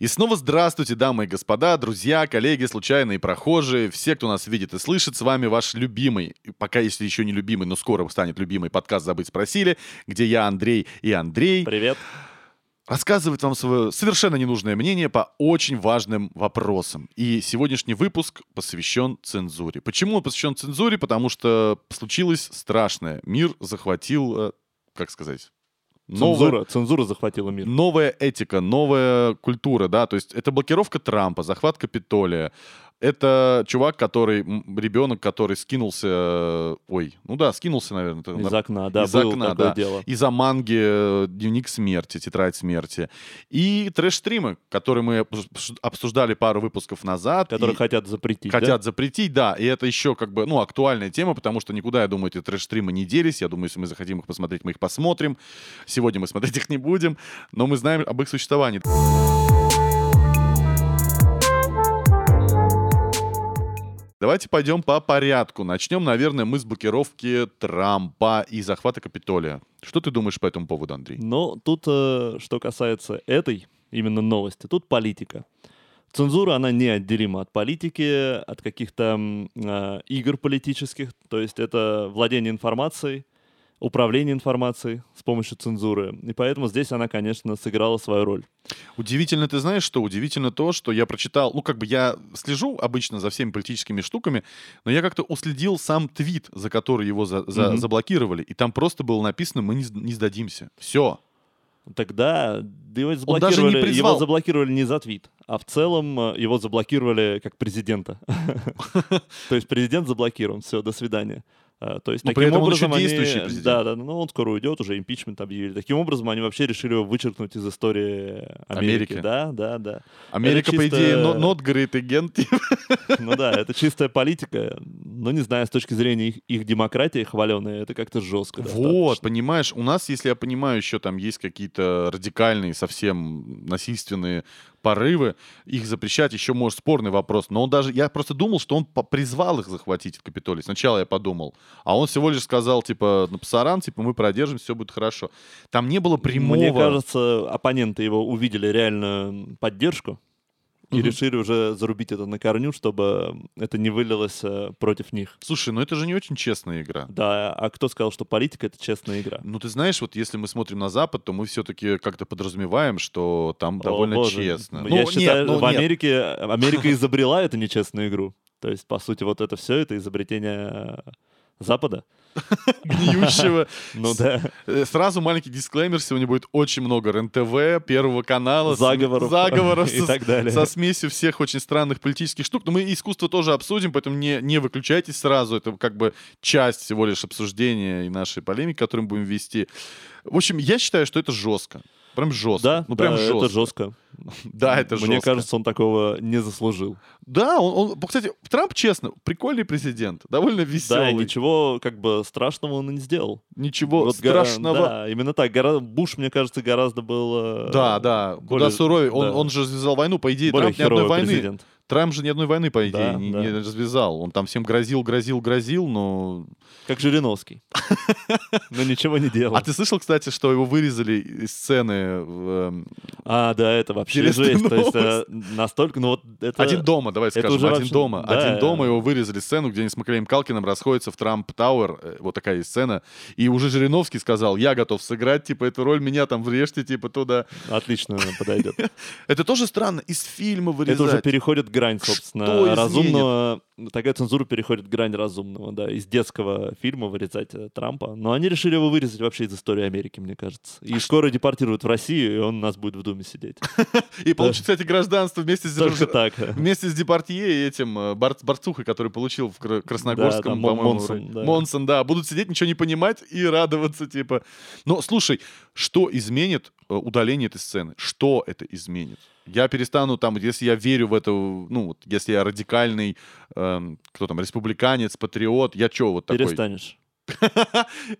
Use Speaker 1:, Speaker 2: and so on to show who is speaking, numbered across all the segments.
Speaker 1: И снова здравствуйте, дамы и господа, друзья, коллеги, случайные прохожие, все, кто нас видит и слышит, с вами ваш любимый, пока если еще не любимый, но скоро станет любимый подкаст «Забыть спросили», где я, Андрей и Андрей.
Speaker 2: Привет.
Speaker 1: Рассказывает вам свое совершенно ненужное мнение по очень важным вопросам. И сегодняшний выпуск посвящен цензуре. Почему он посвящен цензуре? Потому что случилось страшное. Мир захватил, э, как сказать,
Speaker 2: Цензура, новая, цензура захватила мир.
Speaker 1: Новая этика, новая культура, да, то есть это блокировка Трампа, захват Капитолия, это чувак, который, ребенок, который скинулся, э, ой, ну да, скинулся, наверное.
Speaker 2: Из окна, да,
Speaker 1: из окна, да. Дело. Из-за манги э, «Дневник смерти», «Тетрадь смерти». И трэш-стримы, которые мы обсуждали пару выпусков назад.
Speaker 2: Которые хотят запретить,
Speaker 1: Хотят
Speaker 2: да?
Speaker 1: запретить, да. И это еще как бы, ну, актуальная тема, потому что никуда, я думаю, эти трэш-стримы не делись. Я думаю, если мы захотим их посмотреть, мы их посмотрим. Сегодня мы смотреть их не будем, но мы знаем об их существовании. Давайте пойдем по порядку. Начнем, наверное, мы с блокировки Трампа и захвата Капитолия. Что ты думаешь по этому поводу, Андрей?
Speaker 2: Ну, тут, э, что касается этой именно новости, тут политика. Цензура, она неотделима от политики, от каких-то э, игр политических. То есть это владение информацией, управление информацией с помощью цензуры. И поэтому здесь она, конечно, сыграла свою роль.
Speaker 1: Удивительно, ты знаешь, что удивительно то, что я прочитал, ну как бы я слежу обычно за всеми политическими штуками, но я как-то уследил сам твит, за который его за, за, mm-hmm. заблокировали, и там просто было написано «Мы не, не сдадимся». Все.
Speaker 2: Тогда его заблокировали, не его заблокировали не за твит, а в целом э, его заблокировали как президента. То есть президент заблокирован, все, до свидания.
Speaker 1: А, то есть, Но таким образом, он еще действующий они, президент.
Speaker 2: Да, да, ну он скоро уйдет, уже импичмент объявили. Таким образом, они вообще решили его вычеркнуть из истории Америки. Америки. Да, да, да.
Speaker 1: Америка, чисто... по идее, not great again.
Speaker 2: Ну да, это чистая политика. Но не знаю, с точки зрения их, их демократии хваленой, это как-то жестко.
Speaker 1: Вот, достаточно. понимаешь, у нас, если я понимаю, еще там есть какие-то радикальные, совсем насильственные порывы, их запрещать еще, может, спорный вопрос. Но он даже, я просто думал, что он призвал их захватить Капитолий. Сначала я подумал. А он всего лишь сказал, типа, на пасаран, типа, мы продержим, все будет хорошо. Там не было прямого...
Speaker 2: Мне кажется, оппоненты его увидели реально поддержку и угу. решили уже зарубить это на корню, чтобы это не вылилось э, против них.
Speaker 1: Слушай, ну это же не очень честная игра.
Speaker 2: Да, а кто сказал, что политика — это честная игра?
Speaker 1: Ну ты знаешь, вот если мы смотрим на Запад, то мы все-таки как-то подразумеваем, что там О, довольно боже. честно.
Speaker 2: Я ну, считаю, нет, ну, в нет. Америке Америка изобрела эту нечестную игру. То есть, по сути, вот это все, это изобретение Запада.
Speaker 1: Гниющего.
Speaker 2: Ну да.
Speaker 1: Э, сразу маленький дисклеймер. Сегодня будет очень много РНТВ, Первого канала.
Speaker 2: Заговоров.
Speaker 1: Заговоров.
Speaker 2: И так далее.
Speaker 1: Со смесью всех очень странных политических штук. Но мы искусство тоже обсудим, поэтому не, не выключайтесь сразу. Это как бы часть всего лишь обсуждения и нашей полемики, которую мы будем вести. В общем, я считаю, что это жестко. Прям жестко.
Speaker 2: Да,
Speaker 1: ну, прям
Speaker 2: да,
Speaker 1: жестко.
Speaker 2: это жестко.
Speaker 1: Да, это жестко.
Speaker 2: Мне кажется, он такого не заслужил.
Speaker 1: Да, он, он, кстати, Трамп, честно, прикольный президент, довольно веселый.
Speaker 2: Да, ничего как бы страшного он и не сделал.
Speaker 1: Ничего вот страшного.
Speaker 2: Гора... Да, именно так. Гора... Буш, мне кажется, гораздо был...
Speaker 1: Э, да, да, более... куда суровее. Он, да. он же связал войну, по идее, более Трамп ни одной войны. Президент. Трамп же ни одной войны, по идее, да, не, да. не развязал. Он там всем грозил, грозил, грозил, но...
Speaker 2: Как Жириновский. Но ничего не делал.
Speaker 1: А ты слышал, кстати, что его вырезали из сцены? Эм,
Speaker 2: а, да, это вообще жесть. То есть э, настолько, ну вот это...
Speaker 1: Один дома, давай скажем, один дома. Один дома его вырезали сцену, где они с Маклеем Калкиным расходятся в Трамп Тауэр. Э, вот такая есть сцена. И уже Жириновский сказал, я готов сыграть, типа, эту роль, меня там врежьте, типа, туда.
Speaker 2: Отлично подойдет.
Speaker 1: Это тоже странно, из фильма вырезать.
Speaker 2: Это уже переходит грань, собственно, Что разумного. Такая цензура переходит грань разумного, да, из детского фильма вырезать э, Трампа. Но они решили его вырезать вообще из истории Америки, мне кажется. И а скоро что? депортируют в Россию, и он у нас будет в Думе сидеть.
Speaker 1: И получит, кстати, гражданство вместе с
Speaker 2: Только так.
Speaker 1: Вместе с Департье и этим э, борцухой, который получил в Красногорском, по-моему. Монсон, да. Будут сидеть, ничего не понимать и радоваться, типа. Но слушай, что изменит э, удаление этой сцены? Что это изменит? Я перестану там, если я верю в это, ну, вот, если я радикальный, эм, кто там, республиканец, патриот, я что вот такой?
Speaker 2: Перестанешь.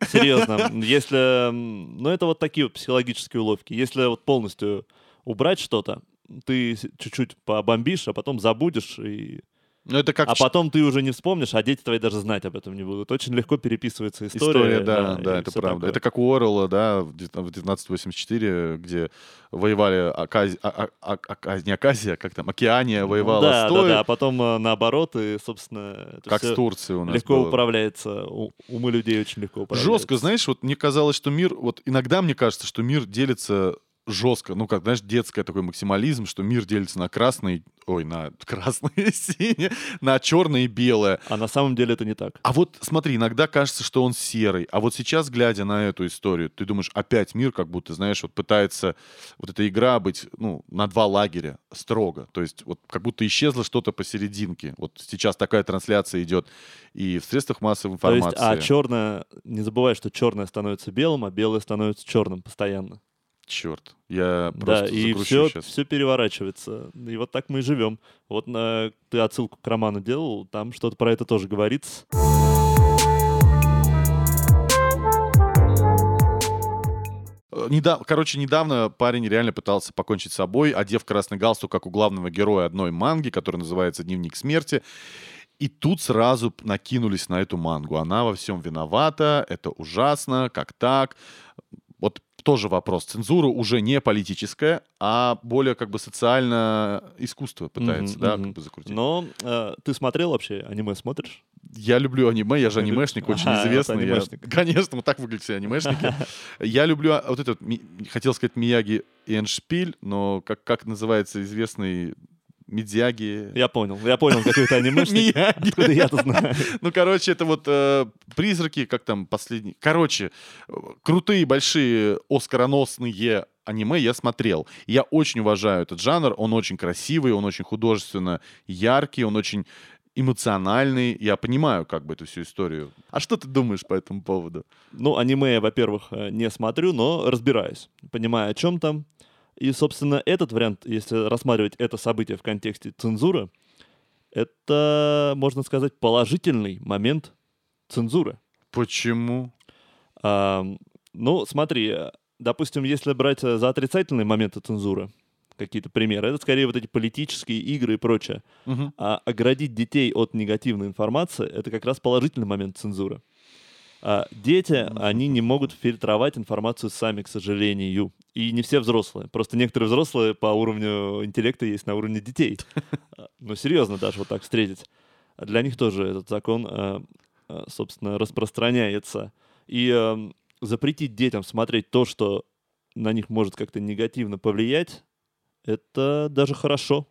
Speaker 2: Серьезно. Если... Ну, это вот такие вот психологические уловки. Если вот полностью убрать что-то, ты чуть-чуть побомбишь, а потом забудешь и
Speaker 1: Ну, это как...
Speaker 2: А потом ты уже не вспомнишь, а дети твои даже знать об этом не будут. Очень легко переписывается история.
Speaker 1: История, да, да, да это правда. Такое. Это как у Орла, да, в 1984, где воевали Акази... а, а, а, не Аказия, как там, Океания воевала
Speaker 2: да,
Speaker 1: с той.
Speaker 2: Да, да, а потом э, наоборот, и, собственно...
Speaker 1: Как с Турцией у нас
Speaker 2: Легко
Speaker 1: было.
Speaker 2: управляется, умы людей очень легко управляются.
Speaker 1: Жестко, знаешь, вот мне казалось, что мир, вот иногда мне кажется, что мир делится жестко, ну, как, знаешь, детский такой максимализм, что мир делится на красный, ой, на красное и синее, на черное и белое.
Speaker 2: А на самом деле это не так.
Speaker 1: А вот смотри, иногда кажется, что он серый. А вот сейчас, глядя на эту историю, ты думаешь, опять мир как будто, знаешь, вот пытается вот эта игра быть, ну, на два лагеря строго. То есть вот как будто исчезло что-то посерединке. Вот сейчас такая трансляция идет и в средствах массовой информации.
Speaker 2: То есть, а черное, не забывай, что черное становится белым, а белое становится черным постоянно.
Speaker 1: Черт, я просто
Speaker 2: Да, и все,
Speaker 1: сейчас.
Speaker 2: все переворачивается. И вот так мы и живем. Вот на, ты отсылку к роману делал, там что-то про это тоже говорится.
Speaker 1: Э, недав... Короче, недавно парень реально пытался покончить с собой, одев красный галстук, как у главного героя одной манги, которая называется «Дневник смерти». И тут сразу накинулись на эту мангу. Она во всем виновата, это ужасно, как так? Тоже вопрос. Цензура уже не политическая, а более как бы социально искусство пытается, mm-hmm, да, mm-hmm. как бы закрутить.
Speaker 2: Но э, ты смотрел вообще аниме, смотришь?
Speaker 1: Я люблю аниме, я же анимешник, очень а, известный. Вот анимешник. Я, конечно, вот так выглядят все анимешники. Я люблю а, вот этот, хотел сказать Мияги и Эншпиль, но как, как называется известный Мидзяги.
Speaker 2: Я понял, я понял, какой то анимешник. Откуда я-то знаю.
Speaker 1: Ну, короче, это вот э, призраки, как там последний. Короче, крутые, большие, оскароносные аниме я смотрел. Я очень уважаю этот жанр, он очень красивый, он очень художественно яркий, он очень эмоциональный. Я понимаю как бы эту всю историю. А что ты думаешь по этому поводу?
Speaker 2: Ну, аниме я, во-первых, э, не смотрю, но разбираюсь. Понимаю, о чем там. И, собственно, этот вариант, если рассматривать это событие в контексте цензуры, это, можно сказать, положительный момент цензуры.
Speaker 1: Почему?
Speaker 2: А, ну, смотри, допустим, если брать за отрицательные моменты цензуры, какие-то примеры, это скорее вот эти политические игры и прочее. Угу. А оградить детей от негативной информации — это как раз положительный момент цензуры. А дети, они не могут фильтровать информацию сами, к сожалению. И не все взрослые. Просто некоторые взрослые по уровню интеллекта есть на уровне детей. Ну, серьезно даже вот так встретить. Для них тоже этот закон, э, э, собственно, распространяется. И эм, запретить детям смотреть то, что на них может как-то негативно повлиять, это даже хорошо.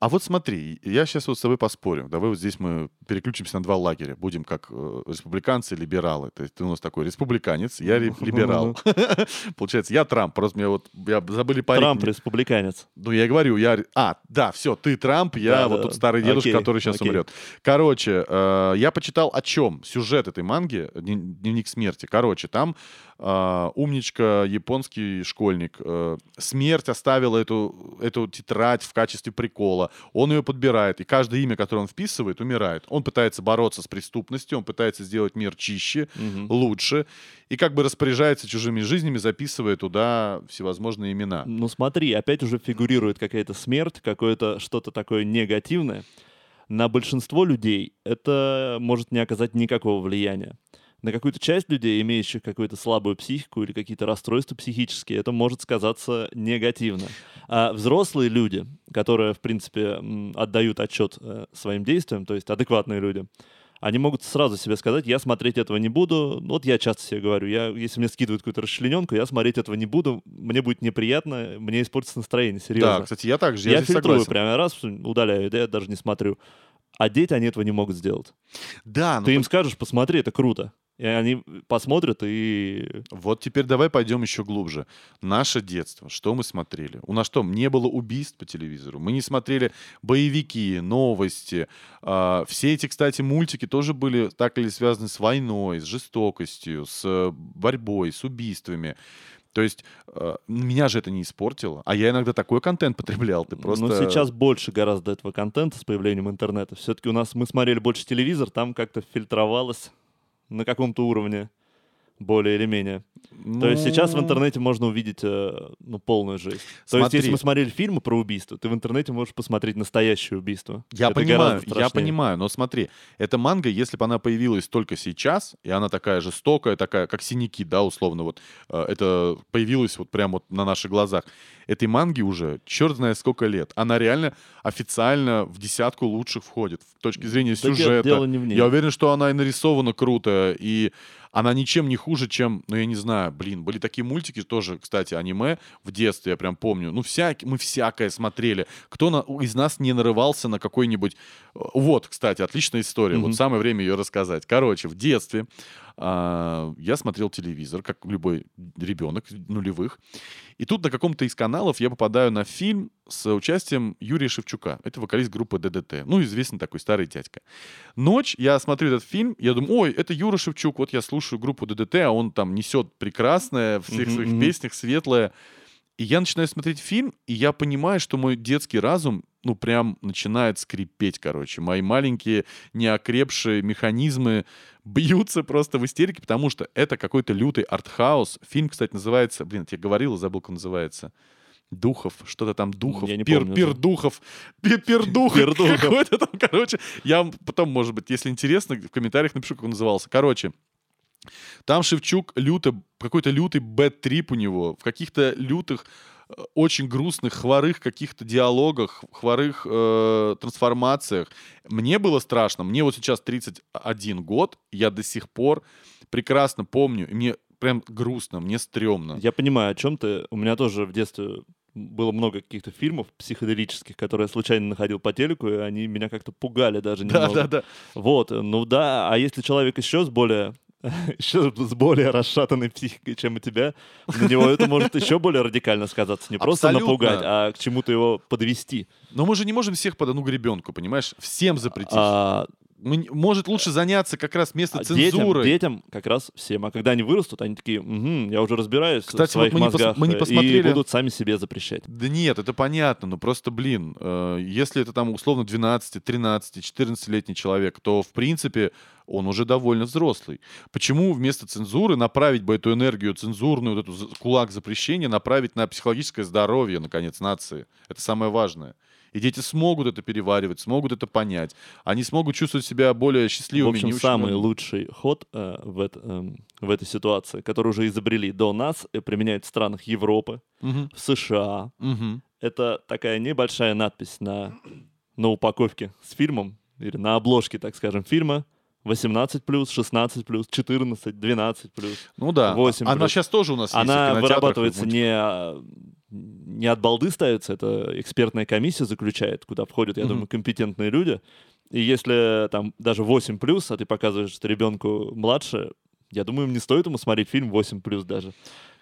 Speaker 1: А вот смотри, я сейчас вот с тобой поспорю. Давай вот здесь мы переключимся на два лагеря. Будем как э, республиканцы и либералы. То есть ты у нас такой республиканец, я либерал. Получается, я Трамп. Просто мне вот я забыли парень.
Speaker 2: Трамп республиканец.
Speaker 1: Ну, я говорю, я... А, да, все, ты Трамп, я вот тот старый дедушка, который сейчас умрет. Короче, э, я почитал о чем сюжет этой манги, Дневник смерти. Короче, там э, умничка, японский школьник. Смерть оставила эту, эту тетрадь в качестве прикола он ее подбирает, и каждое имя, которое он вписывает, умирает. Он пытается бороться с преступностью, он пытается сделать мир чище, угу. лучше, и как бы распоряжается чужими жизнями, записывая туда всевозможные имена.
Speaker 2: Ну смотри, опять уже фигурирует какая-то смерть, какое-то что-то такое негативное. На большинство людей это может не оказать никакого влияния на какую-то часть людей, имеющих какую-то слабую психику или какие-то расстройства психические, это может сказаться негативно. А взрослые люди, которые, в принципе, отдают отчет э, своим действиям, то есть адекватные люди, они могут сразу себе сказать, я смотреть этого не буду. Вот я часто себе говорю, я, если мне скидывают какую-то расчлененку, я смотреть этого не буду, мне будет неприятно, мне испортится настроение, серьезно.
Speaker 1: Да, кстати, я также,
Speaker 2: я,
Speaker 1: я
Speaker 2: фильтрую согласен. прямо раз, удаляю, да, я даже не смотрю. А дети, они этого не могут сделать.
Speaker 1: Да.
Speaker 2: Ты им скажешь, посмотри, это круто. И они посмотрят и...
Speaker 1: Вот теперь давай пойдем еще глубже. Наше детство, что мы смотрели? У нас что, не было убийств по телевизору? Мы не смотрели боевики, новости. А, все эти, кстати, мультики тоже были так или связаны с войной, с жестокостью, с борьбой, с убийствами. То есть э, меня же это не испортило, а я иногда такой контент потреблял, ты просто...
Speaker 2: Ну, сейчас больше гораздо этого контента с появлением интернета. Все-таки у нас мы смотрели больше телевизор, там как-то фильтровалось на каком-то уровне. Более или менее. Ну... То есть сейчас в ну. интернете можно увидеть э, ну, полную жизнь. То есть если мы смотрели фильмы про убийство, ты в интернете можешь посмотреть настоящее убийство.
Speaker 1: Я это понимаю, я понимаю, но смотри, эта манга, если бы она появилась только сейчас, и она такая жестокая, такая, как синяки, да, условно, вот, э, это появилось вот прямо вот на наших глазах, этой манги уже черт знает сколько лет. Она реально официально в десятку лучших входит. С точки зрения так сюжета. Дело не в ней. Я уверен, что она и нарисована круто, и она ничем не хуже, чем, ну, я не знаю, блин, были такие мультики тоже, кстати, аниме в детстве, я прям помню. Ну, всякие, мы всякое смотрели. Кто на, из нас не нарывался на какой-нибудь... Вот, кстати, отличная история. Mm-hmm. Вот самое время ее рассказать. Короче, в детстве я смотрел телевизор, как любой ребенок нулевых. И тут на каком-то из каналов я попадаю на фильм с участием Юрия Шевчука. Это вокалист группы ДДТ. Ну, известный такой старый дядька. Ночь, я смотрю этот фильм, я думаю, ой, это Юра Шевчук, вот я слушаю группу ДДТ, а он там несет прекрасное, в всех mm-hmm. своих песнях светлое. И я начинаю смотреть фильм, и я понимаю, что мой детский разум, ну, прям начинает скрипеть, короче. Мои маленькие неокрепшие механизмы бьются просто в истерике, потому что это какой-то лютый артхаус. Фильм, кстати, называется... Блин, я говорил, забыл, как он называется. Духов, что-то там Духов, я не пир, помню, пир Духов, пир, пир Духов, какой-то там, короче. Я потом, может быть, если интересно, в комментариях напишу, как он назывался. Короче, там Шевчук люто, какой-то лютый бэт-трип у него, в каких-то лютых, э, очень грустных, хворых каких-то диалогах, хворых э, трансформациях. Мне было страшно. Мне вот сейчас 31 год, я до сих пор прекрасно помню, и мне прям грустно, мне стрёмно.
Speaker 2: Я понимаю, о чем ты. У меня тоже в детстве было много каких-то фильмов психоделических, которые я случайно находил по телеку, и они меня как-то пугали даже немного. Да, да, да. Вот, ну да, а если человек еще с более еще с более расшатанной психикой, чем у тебя, на него это может еще более радикально сказаться. Не просто Абсолютно. напугать, а к чему-то его подвести.
Speaker 1: Но мы же не можем всех под одну гребенку, понимаешь? Всем запретить. А, может лучше заняться как раз место а цензуры.
Speaker 2: Детям, детям как раз всем. А когда они вырастут, они такие, угу, я уже разбираюсь Кстати, в своих вот мы мозгах. Не мы не посмотрели... И будут сами себе запрещать.
Speaker 1: Да нет, это понятно, но просто, блин, э, если это там условно 12, 13, 14-летний человек, то, в принципе, он уже довольно взрослый. Почему вместо цензуры направить бы эту энергию цензурную, вот эту кулак запрещения, направить на психологическое здоровье, наконец, нации? Это самое важное. И дети смогут это переваривать, смогут это понять. Они смогут чувствовать себя более счастливыми.
Speaker 2: В общем, самый лучший ход э, в, это, э, в этой ситуации, который уже изобрели до нас, и применяют в странах Европы, угу. в США, угу. это такая небольшая надпись на, на упаковке с фильмом, или на обложке, так скажем, фильма, 18 плюс, 16 плюс, 14, 12 плюс.
Speaker 1: Ну да. 8 Она плюс. сейчас тоже у нас
Speaker 2: Она есть. Она вырабатывается не, не от балды ставится, это экспертная комиссия заключает, куда входят, я mm-hmm. думаю, компетентные люди. И если там даже 8 плюс, а ты показываешь что ребенку младше, я думаю, не стоит ему смотреть фильм 8 плюс даже.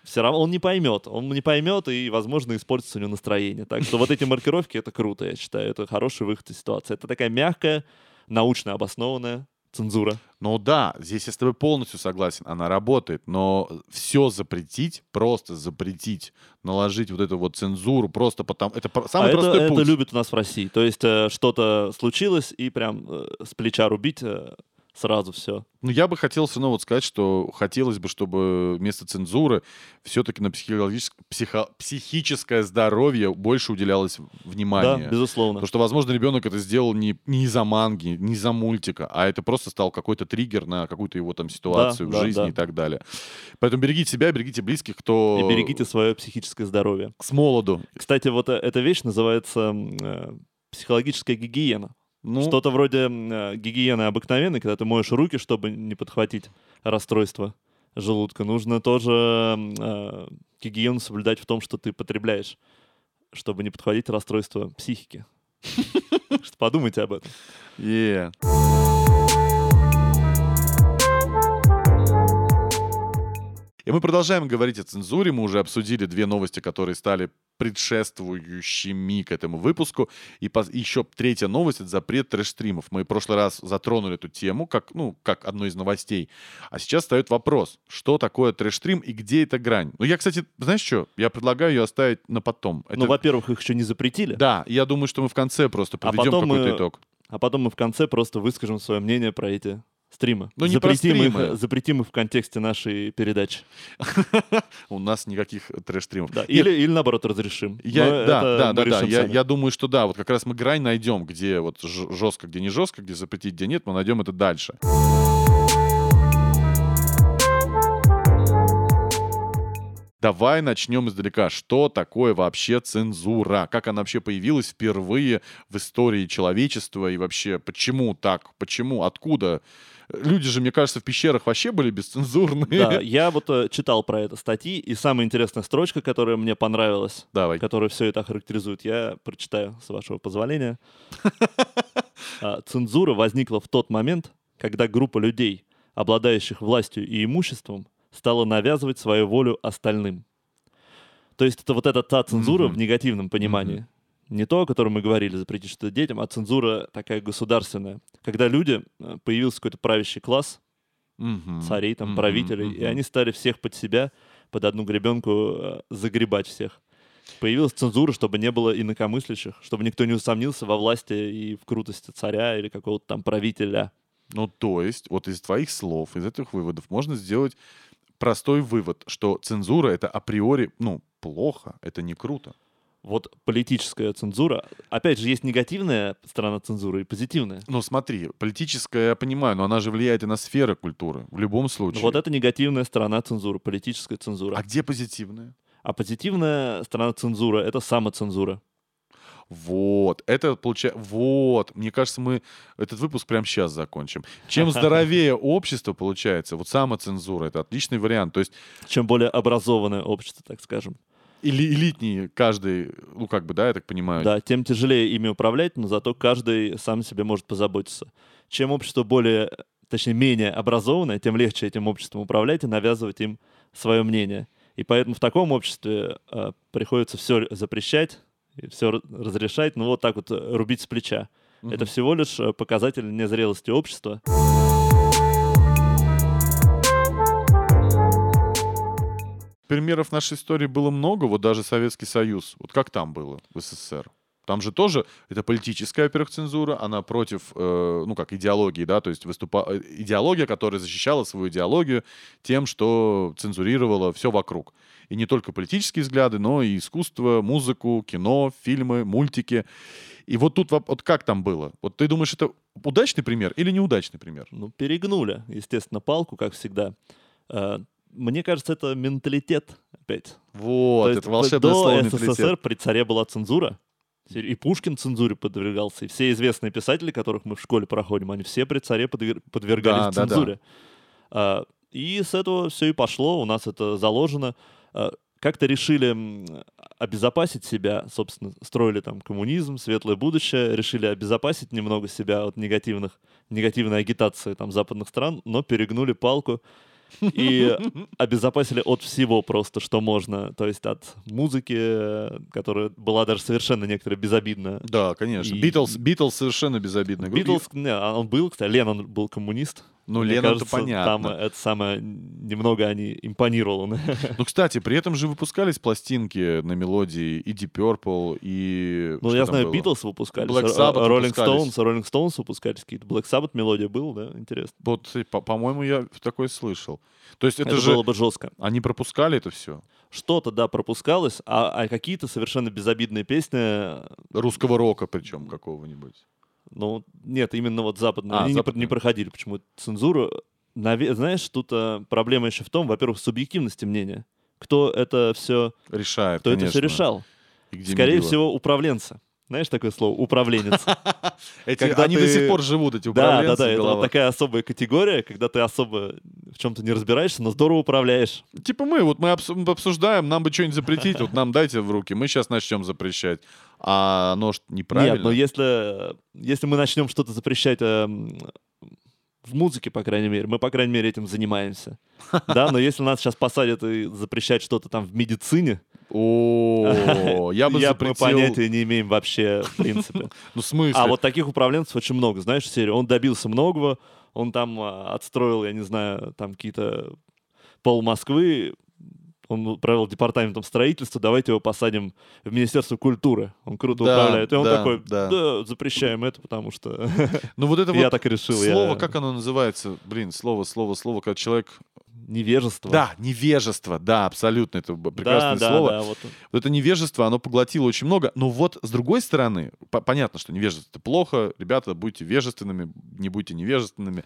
Speaker 2: Все равно он не поймет. Он не поймет, и, возможно, испортится у него настроение. Так что вот эти маркировки это круто, я считаю. Это хороший выход из ситуации. Это такая мягкая, научно обоснованная цензура.
Speaker 1: Ну да, здесь я с тобой полностью согласен, она работает, но все запретить, просто запретить, наложить вот эту вот цензуру, просто потому... Это самый а простой
Speaker 2: это,
Speaker 1: путь.
Speaker 2: это любят у нас в России. То есть э, что-то случилось, и прям э, с плеча рубить э, сразу все.
Speaker 1: Ну, я бы хотел все равно вот сказать, что хотелось бы, чтобы вместо цензуры все-таки на психологическое, психо, психическое здоровье больше уделялось внимания.
Speaker 2: Да, безусловно.
Speaker 1: Потому что, возможно, ребенок это сделал не, не из-за манги, не из-за мультика, а это просто стал какой-то триггер на какую-то его там ситуацию да, в да, жизни да. и так далее. Поэтому берегите себя, берегите близких, кто...
Speaker 2: И берегите свое психическое здоровье.
Speaker 1: С молоду.
Speaker 2: Кстати, вот э, эта вещь называется э, психологическая гигиена. Ну... Что-то вроде э, гигиены обыкновенной, когда ты моешь руки, чтобы не подхватить расстройство желудка. Нужно тоже э, гигиену соблюдать в том, что ты потребляешь, чтобы не подхватить расстройство психики. Подумайте об этом.
Speaker 1: Yeah. И мы продолжаем говорить о цензуре. Мы уже обсудили две новости, которые стали предшествующими к этому выпуску. И по- еще третья новость — это запрет трэш-стримов. Мы в прошлый раз затронули эту тему как, ну, как одну из новостей. А сейчас встает вопрос, что такое трэш-стрим и где эта грань? Ну, я, кстати, знаешь что? Я предлагаю ее оставить на потом.
Speaker 2: Это... Ну, во-первых, их еще не запретили.
Speaker 1: Да, я думаю, что мы в конце просто подведем а какой-то мы... итог.
Speaker 2: А потом мы в конце просто выскажем свое мнение про эти Стримы.
Speaker 1: Ну, не
Speaker 2: запретим. Их, запретим их в контексте нашей передачи.
Speaker 1: У нас никаких трэш-стримов.
Speaker 2: Да, или, или наоборот разрешим.
Speaker 1: Я, да, да, да, да. Я, я думаю, что да, вот как раз мы грань найдем, где вот жестко, где не жестко, где запретить, где нет, мы найдем это дальше. Давай начнем издалека. Что такое вообще цензура? Как она вообще появилась впервые в истории человечества? И вообще, почему так? Почему? Откуда? Люди же, мне кажется, в пещерах вообще были бесцензурные.
Speaker 2: Да, я вот э, читал про это статьи, и самая интересная строчка, которая мне понравилась,
Speaker 1: Давай.
Speaker 2: которая все это характеризует, я прочитаю, с вашего позволения. А, цензура возникла в тот момент, когда группа людей, обладающих властью и имуществом, стала навязывать свою волю остальным. То есть это вот эта та цензура mm-hmm. в негативном понимании. Mm-hmm. Не то, о котором мы говорили, запретить что-то детям, а цензура такая государственная. Когда люди, э, появился какой-то правящий класс, mm-hmm. царей, там, правителей, mm-hmm. и они стали всех под себя, под одну гребенку э, загребать всех. Появилась цензура, чтобы не было инакомыслящих, чтобы никто не усомнился во власти и в крутости царя или какого-то там правителя.
Speaker 1: Ну, то есть, вот из твоих слов, из этих выводов можно сделать простой вывод, что цензура это априори, ну, плохо, это не круто.
Speaker 2: Вот политическая цензура. Опять же, есть негативная сторона цензуры и позитивная.
Speaker 1: Ну, смотри, политическая, я понимаю, но она же влияет и на сферы культуры. В любом случае.
Speaker 2: Вот это негативная сторона цензуры, политическая цензура.
Speaker 1: А где позитивная?
Speaker 2: А позитивная сторона цензуры — это самоцензура.
Speaker 1: Вот, это получается, вот, мне кажется, мы этот выпуск прямо сейчас закончим. Чем здоровее общество получается, вот самоцензура, это отличный вариант. То есть...
Speaker 2: Чем более образованное общество, так скажем.
Speaker 1: Или элитнее каждый, ну как бы, да, я так понимаю.
Speaker 2: Да, тем тяжелее ими управлять, но зато каждый сам себе может позаботиться. Чем общество более, точнее, менее образованное, тем легче этим обществом управлять и навязывать им свое мнение. И поэтому в таком обществе э, приходится все запрещать, все разрешать, ну вот так вот э, рубить с плеча. Угу. Это всего лишь э, показатель незрелости общества.
Speaker 1: Примеров нашей истории было много, вот даже Советский Союз. Вот как там было в СССР? Там же тоже это политическая, во-первых, цензура, она против, э, ну как идеологии, да, то есть выступа... Э, идеология, которая защищала свою идеологию тем, что цензурировала все вокруг. И не только политические взгляды, но и искусство, музыку, кино, фильмы, мультики. И вот тут вот как там было? Вот ты думаешь, это удачный пример или неудачный пример?
Speaker 2: Ну, перегнули, естественно, палку, как всегда. Мне кажется, это менталитет опять.
Speaker 1: Вот, То это есть, волшебное
Speaker 2: до
Speaker 1: слово
Speaker 2: СССР менталитет. при царе была цензура, и Пушкин цензуре подвергался, и все известные писатели, которых мы в школе проходим, они все при царе подвергались да, цензуре. Да, да. И с этого все и пошло, у нас это заложено. А, как-то решили обезопасить себя, собственно, строили там коммунизм, светлое будущее, решили обезопасить немного себя от негативных, негативной агитации там западных стран, но перегнули палку и обезопасили от всего просто, что можно. То есть от музыки, которая была даже совершенно некоторая безобидна.
Speaker 1: Да, конечно. Битлз. Битлз совершенно безобидная
Speaker 2: группа. Битлз, не, а он был, кстати, Леннон был коммунист.
Speaker 1: Ну, Мне Леннон, кажется, понятно.
Speaker 2: Там это самое, немного они импонировало.
Speaker 1: Ну, кстати, при этом же выпускались пластинки на мелодии и Deep Purple, и...
Speaker 2: Ну, я знаю, Битлз выпускались, Black Sabbath Rolling Stones, Rolling Stones выпускались какие-то. Black Sabbath мелодия был, да? Интересно.
Speaker 1: Вот, по-моему, я такое слышал. То есть это,
Speaker 2: это
Speaker 1: же...
Speaker 2: было бы жестко.
Speaker 1: Они пропускали это все?
Speaker 2: Что-то, да, пропускалось, а, а какие-то совершенно безобидные песни...
Speaker 1: Русского рока причем какого-нибудь.
Speaker 2: Ну, нет, именно вот западные. А, Они западные. Не, не проходили почему цензуру. Наве... Знаешь, тут а, проблема еще в том, во-первых, субъективности мнения. Кто это все...
Speaker 1: Решает,
Speaker 2: Кто
Speaker 1: конечно.
Speaker 2: это все решал? Скорее медила? всего, управленцы. Знаешь такое слово? Управленец.
Speaker 1: Эти, когда они ты... до сих пор живут, эти управленцы.
Speaker 2: Да, да, да. Это такая особая категория, когда ты особо в чем-то не разбираешься, но здорово управляешь.
Speaker 1: Типа мы, вот мы обсуждаем, нам бы что-нибудь запретить, вот нам дайте в руки, мы сейчас начнем запрещать. А оно ж неправильно. Нет,
Speaker 2: но если, если мы начнем что-то запрещать э, в музыке, по крайней мере, мы, по крайней мере, этим занимаемся. Да, но если нас сейчас посадят и запрещать что-то там в медицине,
Speaker 1: о, я бы запретил... Мы
Speaker 2: понятия не имеем вообще, в принципе.
Speaker 1: Ну, в смысле?
Speaker 2: А вот таких управленцев очень много, знаешь, серии. Он добился многого, он там а, отстроил, я не знаю, там какие-то пол Москвы, он управлял департаментом строительства, давайте его посадим в Министерство культуры. Он круто да, управляет. И он да, такой, да. да, запрещаем это, потому что
Speaker 1: ну, вот это
Speaker 2: я
Speaker 1: вот
Speaker 2: так решил.
Speaker 1: Слово,
Speaker 2: я...
Speaker 1: как оно называется? Блин, слово, слово, слово, когда человек
Speaker 2: Невежество.
Speaker 1: Да, невежество, да, абсолютно, это прекрасное да, слово. Да, да, вот. вот это невежество, оно поглотило очень много, но вот с другой стороны, по- понятно, что невежество это плохо, ребята, будьте вежественными, не будьте невежественными,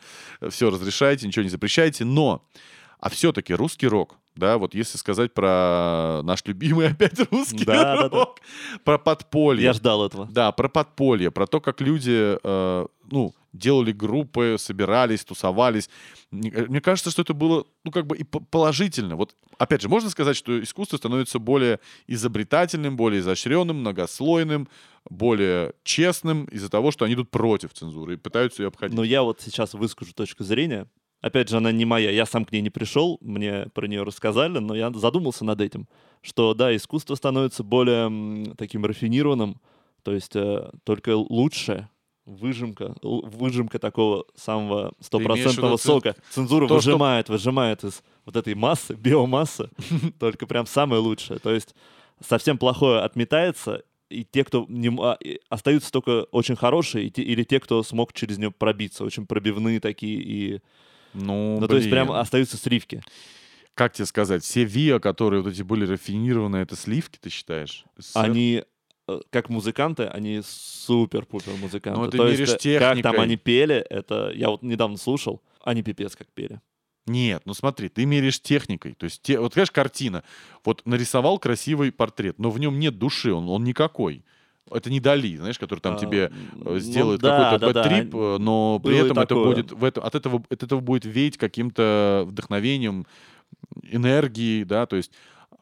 Speaker 1: все разрешайте, ничего не запрещайте, но, а все-таки русский рок, да, вот если сказать про наш любимый опять русский да, рок, да, да. про подполье.
Speaker 2: Я ждал этого.
Speaker 1: Да, про подполье, про то, как люди, э, ну, делали группы, собирались, тусовались. Мне кажется, что это было, ну, как бы и положительно. Вот, опять же, можно сказать, что искусство становится более изобретательным, более изощренным, многослойным, более честным из-за того, что они идут против цензуры и пытаются ее обходить.
Speaker 2: Но я вот сейчас выскажу точку зрения. Опять же, она не моя, я сам к ней не пришел, мне про нее рассказали, но я задумался над этим, что, да, искусство становится более таким рафинированным, то есть э, только лучше выжимка, выжимка такого самого стопроцентного сока. Цензура то, выжимает, что... выжимает из вот этой массы, биомассы, только прям самое лучшее. То есть совсем плохое отметается, и те, кто не, а, остаются только очень хорошие, те, или те, кто смог через нее пробиться, очень пробивные такие и...
Speaker 1: Ну,
Speaker 2: ну то есть прям остаются сливки.
Speaker 1: Как тебе сказать, все ВИА, которые вот эти были рафинированы, это сливки, ты считаешь?
Speaker 2: Они Э, как музыканты, они супер-пупер музыканты. Ну, ты То есть, техникой. как там они пели, это я вот недавно слушал, они пипец как пели.
Speaker 1: Нет, ну смотри, ты меряешь техникой. То есть, те, вот, конечно, картина. Вот нарисовал красивый портрет, но в нем нет души, он, он никакой. Это не Дали, знаешь, который там а, тебе ну, сделает да, какой-то да, бэт-трип, да. но при Было этом это будет, в это, от, этого, от этого будет веять каким-то вдохновением, энергией, да, то есть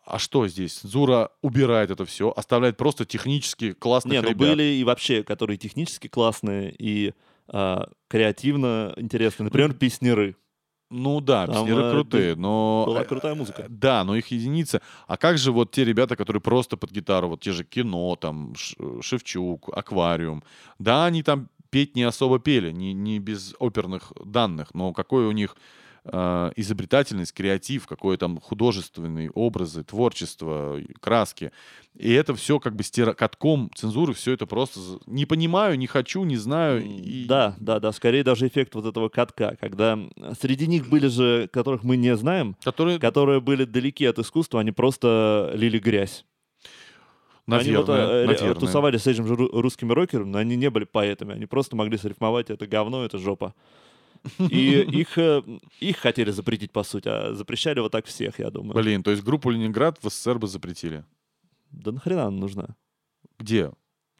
Speaker 1: а что здесь? Цензура убирает это все, оставляет просто технически классных Не, ну
Speaker 2: ребят. были и вообще, которые технически классные и а, креативно интересные. Например, песнеры.
Speaker 1: Ну да, Там, песнеры э, крутые, но...
Speaker 2: Была крутая музыка.
Speaker 1: Да, но их единица. А как же вот те ребята, которые просто под гитару, вот те же кино, там, Шевчук, Аквариум. Да, они там петь не особо пели, не, не без оперных данных, но какой у них э, изобретательность, креатив, какой там художественные образы, творчество, краски. И это все как бы стира... катком цензуры, все это просто не понимаю, не хочу, не знаю. И...
Speaker 2: Да, да, да, скорее даже эффект вот этого катка, когда среди них были же, которых мы не знаем, которые, которые были далеки от искусства, они просто лили грязь.
Speaker 1: Наверное,
Speaker 2: они вот э, наверное. тусовались с этим же русскими рокерами, но они не были поэтами, они просто могли срифмовать это говно, это жопа. И их, э, их хотели запретить, по сути, а запрещали вот так всех, я думаю.
Speaker 1: Блин, то есть группу Ленинград в СССР бы запретили?
Speaker 2: Да нахрена она нужна?
Speaker 1: Где?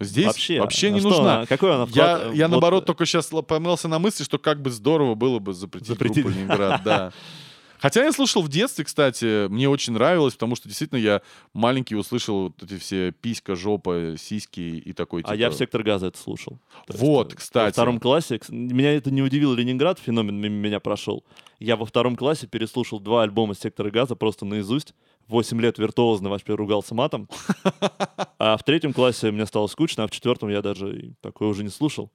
Speaker 1: Здесь вообще, вообще
Speaker 2: а
Speaker 1: не нужна.
Speaker 2: Какой она
Speaker 1: вклад... Я, я вот... наоборот только сейчас помылся на мысли, что как бы здорово было бы запретить, запретить. группу Ленинград. Да. Хотя я слушал в детстве, кстати, мне очень нравилось, потому что действительно я маленький услышал вот эти все писька, жопа, сиськи и такой типа...
Speaker 2: А я в «Сектор газа» это слушал.
Speaker 1: То вот, есть, кстати.
Speaker 2: Во втором классе, меня это не удивило, Ленинград, феномен мимо меня прошел. Я во втором классе переслушал два альбома «Сектора газа» просто наизусть. Восемь лет виртуозно вообще ругался матом. А в третьем классе мне стало скучно, а в четвертом я даже такое уже не слушал.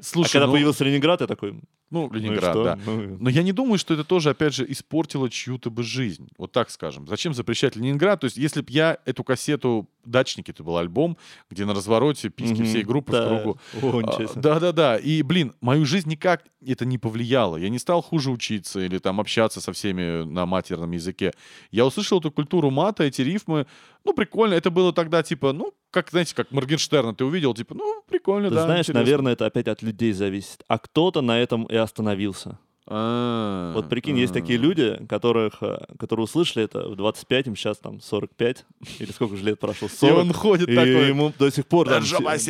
Speaker 2: Слушай, а когда ну... появился Ленинград, я такой,
Speaker 1: ну, Ленинград, ну да. Ну... Но я не думаю, что это тоже, опять же, испортило чью-то бы жизнь. Вот так скажем. Зачем запрещать Ленинград? То есть, если бы я эту кассету «Дачники», это был альбом, где на развороте писки mm-hmm. всей группы да. в кругу.
Speaker 2: О,
Speaker 1: а, Да-да-да. И, блин, мою жизнь никак это не повлияло. Я не стал хуже учиться или там общаться со всеми на матерном языке. Я услышал эту культуру мата, эти рифмы. Ну, прикольно. Это было тогда, типа, ну, как, знаете, как Моргенштерна ты увидел, типа, ну, прикольно,
Speaker 2: Ты
Speaker 1: да.
Speaker 2: знаешь, интересно. наверное, это опять от людей зависит. А кто-то на этом и остановился. А, вот прикинь, есть такие люди, которых, э, которые услышали это в 25, им сейчас там 45, или сколько же лет прошло, 40.
Speaker 1: И он ходит и такой.
Speaker 2: ему до сих пор... Там,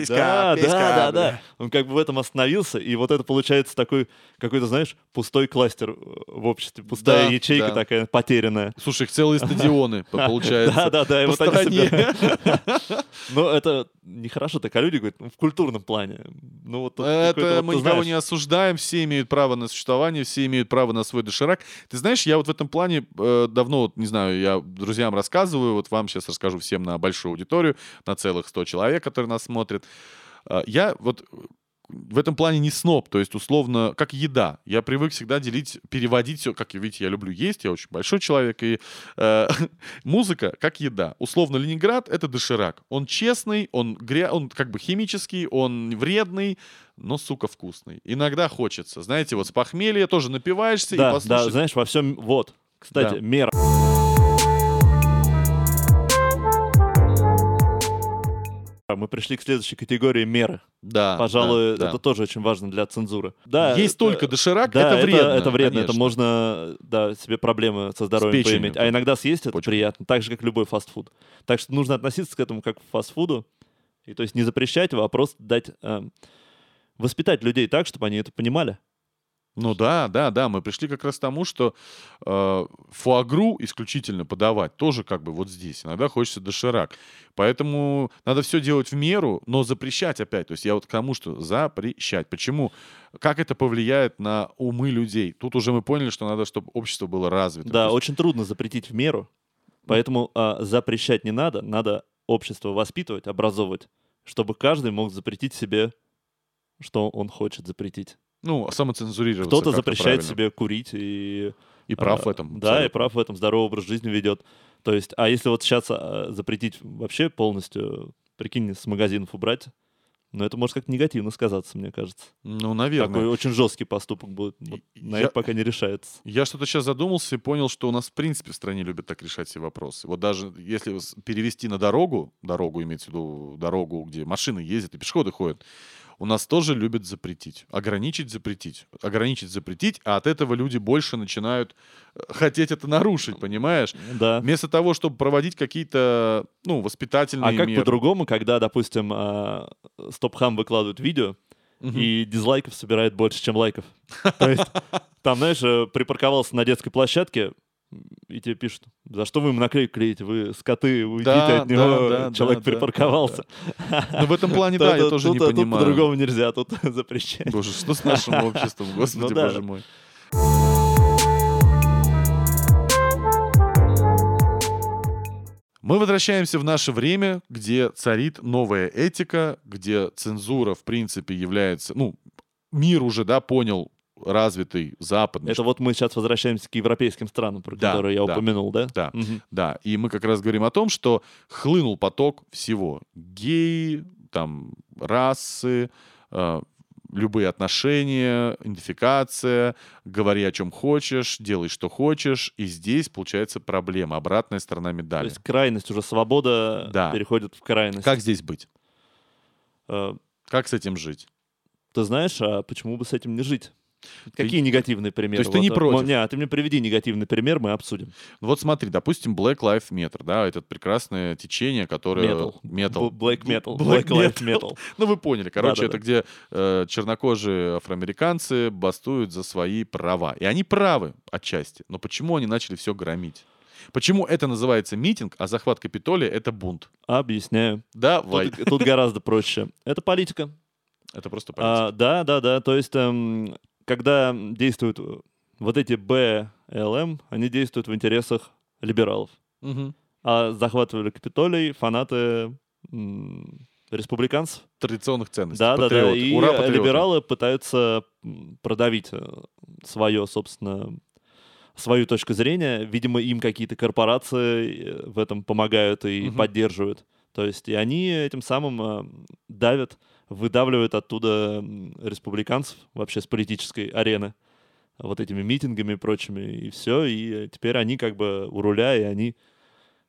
Speaker 1: да,
Speaker 2: да, да, да. Он как бы в этом остановился, и вот это получается такой какой-то, знаешь, пустой кластер э, в обществе, пустая ячейка такая потерянная.
Speaker 1: Слушай, их целые стадионы, получается.
Speaker 2: Да, да, да, и вот они Ну, это нехорошо так, а люди говорят, ну, в культурном плане. Ну, вот
Speaker 1: это мы никого не осуждаем, все имеют право на существование, все имеют право на свой доширак. Ты знаешь, я вот в этом плане э, давно, вот, не знаю, я друзьям рассказываю, вот вам сейчас расскажу всем на большую аудиторию, на целых 100 человек, которые нас смотрят. Э, я вот в этом плане не сноб, то есть условно как еда. Я привык всегда делить, переводить все, как видите, я люблю есть, я очень большой человек, и э, музыка как еда. Условно Ленинград — это доширак. Он честный, он, гря... он как бы химический, он вредный, но, сука, вкусный. Иногда хочется. Знаете, вот с похмелья тоже напиваешься
Speaker 2: да,
Speaker 1: и послушать...
Speaker 2: Да, знаешь, во всем... Вот, кстати, да. мера. Мы пришли к следующей категории меры.
Speaker 1: Да.
Speaker 2: Пожалуй,
Speaker 1: да,
Speaker 2: это тоже очень важно для цензуры. Да,
Speaker 1: Есть это, только доширак, да, это вредно.
Speaker 2: Это, это вредно,
Speaker 1: конечно.
Speaker 2: это можно да, себе проблемы со здоровьем поиметь. А иногда съесть это Почему? приятно, так же, как любой фастфуд. Так что нужно относиться к этому как к фастфуду. И то есть не запрещать его, а просто дать... Э, воспитать людей так, чтобы они это понимали.
Speaker 1: Ну да, да, да, мы пришли как раз к тому, что э, фуагру исключительно подавать тоже как бы вот здесь. Иногда хочется доширак. Поэтому надо все делать в меру, но запрещать опять. То есть я вот к тому, что запрещать. Почему? Как это повлияет на умы людей? Тут уже мы поняли, что надо, чтобы общество было развито.
Speaker 2: Да, есть... очень трудно запретить в меру. Поэтому э, запрещать не надо, надо общество воспитывать, образовывать, чтобы каждый мог запретить себе, что он хочет запретить.
Speaker 1: Ну, самоцензурироваться.
Speaker 2: Кто-то запрещает правильно. себе курить и...
Speaker 1: И прав а, в этом.
Speaker 2: Да, абсолютно. и прав в этом. Здоровый образ жизни ведет. То есть, а если вот сейчас а, запретить вообще полностью, прикинь, с магазинов убрать, ну, это может как негативно сказаться, мне кажется.
Speaker 1: Ну, наверное.
Speaker 2: Такой очень жесткий поступок будет. Вот на я, это пока не решается.
Speaker 1: Я что-то сейчас задумался и понял, что у нас, в принципе, в стране любят так решать все вопросы. Вот даже если перевести на дорогу, дорогу имеется в виду дорогу, где машины ездят и пешеходы ходят, у нас тоже любят запретить. Ограничить, запретить. Ограничить, запретить, а от этого люди больше начинают э, хотеть это нарушить, понимаешь?
Speaker 2: Да.
Speaker 1: Вместо того, чтобы проводить какие-то, ну, воспитательные
Speaker 2: А как
Speaker 1: меры.
Speaker 2: по-другому, когда, допустим, а, Стопхам выкладывает видео, угу. и дизлайков собирает больше, чем лайков. То есть там, знаешь, э, припарковался на детской площадке, и тебе пишут, за что вы им наклейку клеите, вы скоты, уйдите да, от него, да, да, человек да, припарковался.
Speaker 1: Да, да. Ну, в этом плане, да, я тоже не понимаю. Тут
Speaker 2: по-другому нельзя, тут запрещать.
Speaker 1: Боже, что с нашим обществом, господи, ну боже мой. Мы возвращаемся в наше время, где царит новая этика, где цензура, в принципе, является... Ну, мир уже, да, понял развитый, западный.
Speaker 2: Это вот мы сейчас возвращаемся к европейским странам, про да, которые я да, упомянул, да?
Speaker 1: Да, угу. да. И мы как раз говорим о том, что хлынул поток всего. Геи, там, расы, э, любые отношения, идентификация, говори о чем хочешь, делай что хочешь, и здесь получается проблема, обратная сторона медали. То
Speaker 2: есть крайность уже свобода да. переходит в крайность.
Speaker 1: Как здесь быть? Э, как с этим жить?
Speaker 2: Ты знаешь, а почему бы с этим не жить? Какие ты... негативные примеры?
Speaker 1: То есть ты не вот, против?
Speaker 2: Не, а ты мне приведи негативный пример, мы обсудим.
Speaker 1: Ну вот смотри, допустим, Black Lives Matter, да, это прекрасное течение, которое...
Speaker 2: Metal.
Speaker 1: Metal.
Speaker 2: Black Metal. Black, Black Lives Metal.
Speaker 1: Ну вы поняли. Короче, да, да, это да. где э, чернокожие афроамериканцы бастуют за свои права. И они правы отчасти. Но почему они начали все громить? Почему это называется митинг, а захват Капитолия — это бунт?
Speaker 2: Объясняю.
Speaker 1: Давай.
Speaker 2: Тут, тут гораздо проще. Это политика.
Speaker 1: Это просто политика.
Speaker 2: А, да, да, да. То есть эм, когда действуют э, вот эти БЛМ, они действуют в интересах либералов.
Speaker 1: Угу.
Speaker 2: А захватывали Капитолий фанаты республиканцев.
Speaker 1: Традиционных ценностей.
Speaker 2: Да, да, да. И Ура, либералы пытаются продавить э, свое, собственно, свою точку зрения. Видимо, им какие-то корпорации э, в этом помогают и угу. поддерживают. То есть и они этим самым давят выдавливает оттуда республиканцев вообще с политической арены вот этими митингами и прочими, и все, и теперь они как бы у руля, и они,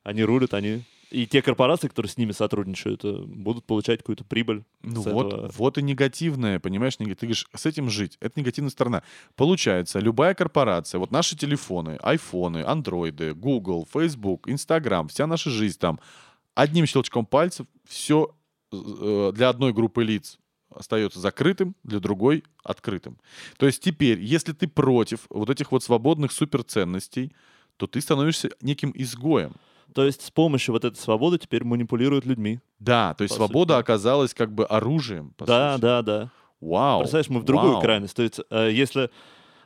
Speaker 2: они рулят, они... И те корпорации, которые с ними сотрудничают, э, будут получать какую-то прибыль.
Speaker 1: Ну вот, этого. вот и негативное, понимаешь, ты говоришь, с этим жить, это негативная сторона. Получается, любая корпорация, вот наши телефоны, айфоны, андроиды, Google, Facebook, Instagram, вся наша жизнь там, одним щелчком пальцев все Э, для одной группы лиц остается закрытым, для другой открытым. То есть теперь, если ты против вот этих вот свободных суперценностей, то ты становишься неким изгоем.
Speaker 2: То есть с помощью вот этой свободы теперь манипулируют людьми.
Speaker 1: Да, то есть свобода сути. оказалась как бы оружием.
Speaker 2: да,
Speaker 1: сути.
Speaker 2: да, да.
Speaker 1: Вау.
Speaker 2: Представляешь, мы в другую
Speaker 1: вау.
Speaker 2: крайность. То есть э, если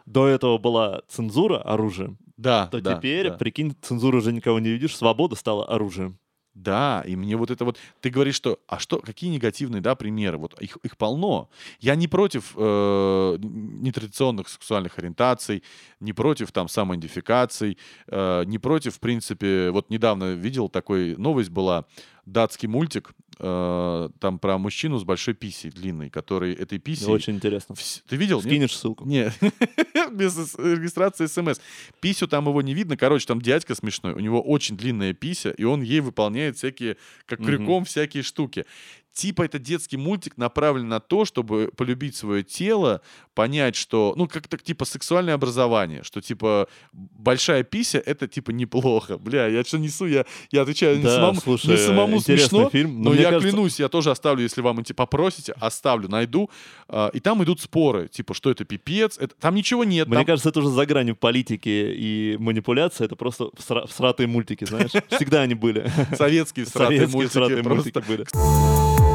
Speaker 2: до этого была цензура оружием,
Speaker 1: да,
Speaker 2: то
Speaker 1: да,
Speaker 2: теперь,
Speaker 1: да.
Speaker 2: прикинь, цензуру уже никого не видишь, свобода стала оружием.
Speaker 1: Да, и мне вот это вот... Ты говоришь, что... А что, какие негативные, да, примеры? Вот их, их полно. Я не против э, нетрадиционных сексуальных ориентаций, не против там самоидентификаций, э, не против, в принципе... Вот недавно видел такой... Новость была датский мультик, э, там про мужчину с большой писей длинной, который этой писей...
Speaker 2: Очень интересно.
Speaker 1: Вс... Ты видел?
Speaker 2: Скинешь нет? ссылку?
Speaker 1: Нет, без регистрации смс. Писю там его не видно, короче, там дядька смешной, у него очень длинная пися, и он ей выполняет всякие, как крюком, всякие штуки типа это детский мультик направлен на то, чтобы полюбить свое тело, понять, что, ну, как-то типа сексуальное образование, что типа большая пися это типа неплохо. Бля, я что несу, я, я отвечаю да, не самому, слушай, не самому смешно, фильм, но, но я кажется... клянусь, я тоже оставлю, если вам типа попросите, оставлю, найду. Э, и там идут споры, типа, что это пипец, это, там ничего нет.
Speaker 2: Мне
Speaker 1: там...
Speaker 2: кажется, это уже за гранью политики и манипуляции, это просто всра- всратые мультики, знаешь? Всегда они были.
Speaker 1: Советские всратые мультики. были.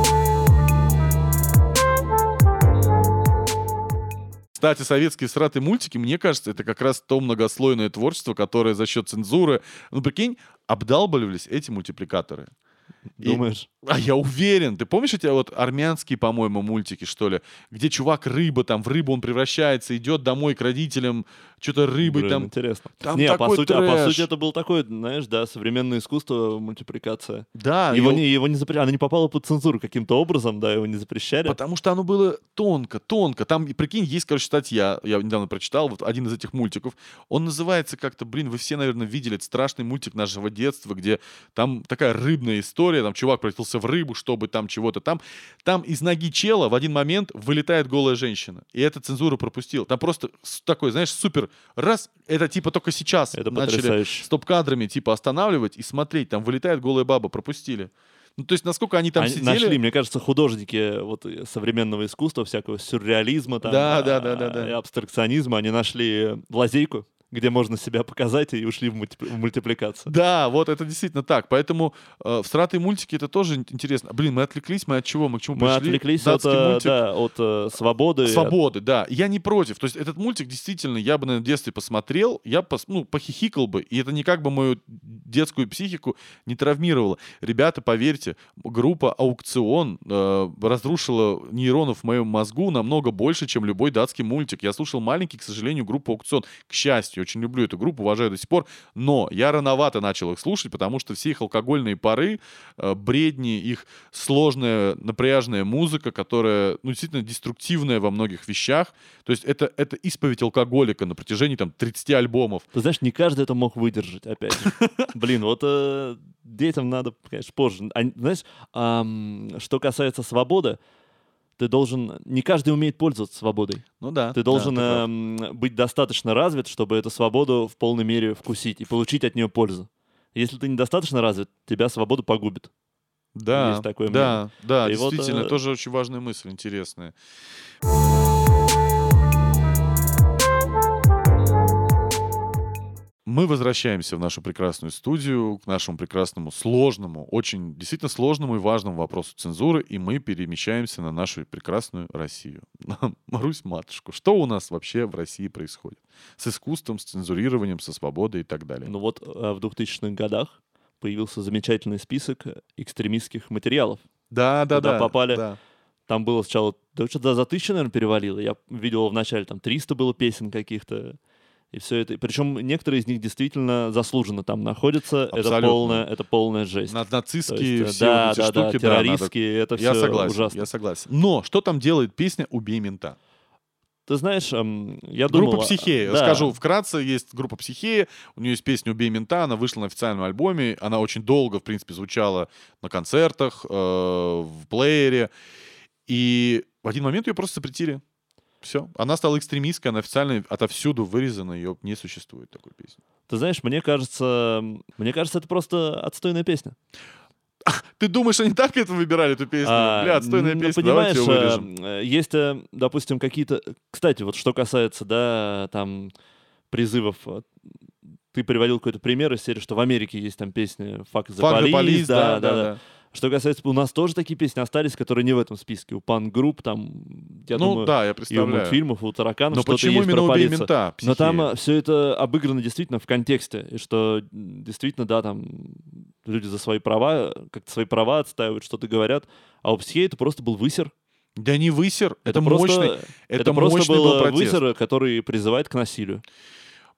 Speaker 1: Кстати, советские сратые мультики, мне кажется, это как раз то многослойное творчество, которое за счет цензуры, ну, прикинь, обдалбливались эти мультипликаторы.
Speaker 2: Думаешь?
Speaker 1: И, а я уверен. Ты помнишь эти вот армянские, по-моему, мультики, что ли? Где чувак рыба, там в рыбу он превращается, идет домой к родителям, что-то рыбой Блин, там.
Speaker 2: интересно. Там не, а по, сути, а по сути это был такой, знаешь, да, современное искусство, мультипликация.
Speaker 1: Да.
Speaker 2: Его, его... Не, его не запрещали, оно не попало под цензуру каким-то образом, да, его не запрещали.
Speaker 1: Потому что оно было тонко, тонко. Там, прикинь, есть, короче, статья, я недавно прочитал, вот один из этих мультиков. Он называется как-то, блин, вы все, наверное, видели, это страшный мультик нашего детства, где там такая рыбная история, там чувак превратился в рыбу, чтобы там чего-то там. Там из ноги чела в один момент вылетает голая женщина. И это цензуру пропустил. Там просто такой, знаешь, супер раз, это типа только сейчас
Speaker 2: это
Speaker 1: начали стоп-кадрами типа останавливать и смотреть, там вылетает голая баба, пропустили. Ну, то есть, насколько они там они сидели...
Speaker 2: Нашли, мне кажется, художники вот, современного искусства, всякого сюрреализма, там,
Speaker 1: да, да, да, да, да.
Speaker 2: и абстракционизма, они нашли лазейку, где можно себя показать, и ушли в, мульти- в мультипликацию.
Speaker 1: Да, вот это действительно так. Поэтому э, всратые мультики это тоже интересно. Блин, мы отвлеклись, мы от чего? Мы к чему
Speaker 2: мы пришли? Мы отвлеклись от, э, мультик. да, от э, свободы.
Speaker 1: Свободы, от... да. Я не против. То есть этот мультик действительно, я бы, наверное, в детстве посмотрел, я пос, ну, похихикал бы, и это никак бы мою детскую психику не травмировало. Ребята, поверьте, группа «Аукцион» э, разрушила нейронов в моем мозгу намного больше, чем любой датский мультик. Я слушал маленький, к сожалению, группу «Аукцион». К счастью, очень люблю эту группу, уважаю до сих пор, но я рановато начал их слушать, потому что все их алкогольные пары, э, бредни, их сложная напряжная музыка, которая, ну, действительно деструктивная во многих вещах, то есть это, это исповедь алкоголика на протяжении, там, 30 альбомов.
Speaker 2: Ты знаешь, не каждый это мог выдержать, опять же. Блин, вот э, детям надо, конечно, позже. Знаешь, что касается свободы, ты должен... Не каждый умеет пользоваться свободой.
Speaker 1: Ну да.
Speaker 2: Ты должен
Speaker 1: да,
Speaker 2: ты э, быть достаточно развит, чтобы эту свободу в полной мере вкусить и получить от нее пользу. Если ты недостаточно развит, тебя свобода погубит.
Speaker 1: Да, Есть такое да, да, и действительно, вот, э... тоже очень важная мысль, интересная. Мы возвращаемся в нашу прекрасную студию, к нашему прекрасному, сложному, очень действительно сложному и важному вопросу цензуры, и мы перемещаемся на нашу прекрасную Россию. Марусь, матушку, что у нас вообще в России происходит? С искусством, с цензурированием, со свободой и так далее.
Speaker 2: Ну вот э, в 2000-х годах появился замечательный список экстремистских материалов.
Speaker 1: Да, да, да.
Speaker 2: попали...
Speaker 1: Да.
Speaker 2: Там было сначала, да что-то за тысячу, наверное, перевалило. Я видел вначале там 300 было песен каких-то. И все это. Причем некоторые из них действительно заслуженно там находятся. Абсолютно. Это полная, это полная жесть.
Speaker 1: На, нацистские есть,
Speaker 2: все да, эти да, штуки. Да, террористские, да, надо... это
Speaker 1: я
Speaker 2: все
Speaker 1: согласен,
Speaker 2: ужасно.
Speaker 1: Я согласен. Но что там делает песня «Убей мента»?
Speaker 2: Ты знаешь, эм, я
Speaker 1: думал...
Speaker 2: Группа
Speaker 1: «Психея». Да. Скажу вкратце, есть группа «Психея», у нее есть песня «Убей мента», она вышла на официальном альбоме, она очень долго, в принципе, звучала на концертах, э, в плеере, и в один момент ее просто запретили. Все. Она стала экстремистской, она официально отовсюду вырезана, ее не существует такой песни.
Speaker 2: Ты знаешь, мне кажется, мне кажется, это просто отстойная песня.
Speaker 1: Ты думаешь, они так это выбирали, эту песню? А, Бля, отстойная ну, песня, понимаешь, давайте ее вырежем.
Speaker 2: Э, есть, э, допустим, какие-то... Кстати, вот что касается, да, там, призывов э, ты приводил какой-то пример из серии, что в Америке есть там песня «Fuck the Fuck police», да, да, да, да. Что касается, у нас тоже такие песни остались, которые не в этом списке. У пан-групп, там, я
Speaker 1: ну,
Speaker 2: думаю,
Speaker 1: да, я представляю.
Speaker 2: и у мультфильмов, у тараканов
Speaker 1: Но
Speaker 2: что-то
Speaker 1: почему
Speaker 2: есть
Speaker 1: именно
Speaker 2: про
Speaker 1: убей мента,
Speaker 2: Но там все это обыграно действительно в контексте. И что действительно, да, там люди за свои права, как-то свои права отстаивают, что-то говорят. А у психея это просто был высер.
Speaker 1: Да не высер, это, это мощный,
Speaker 2: просто, это, это просто мощный был, был высер, который призывает к насилию.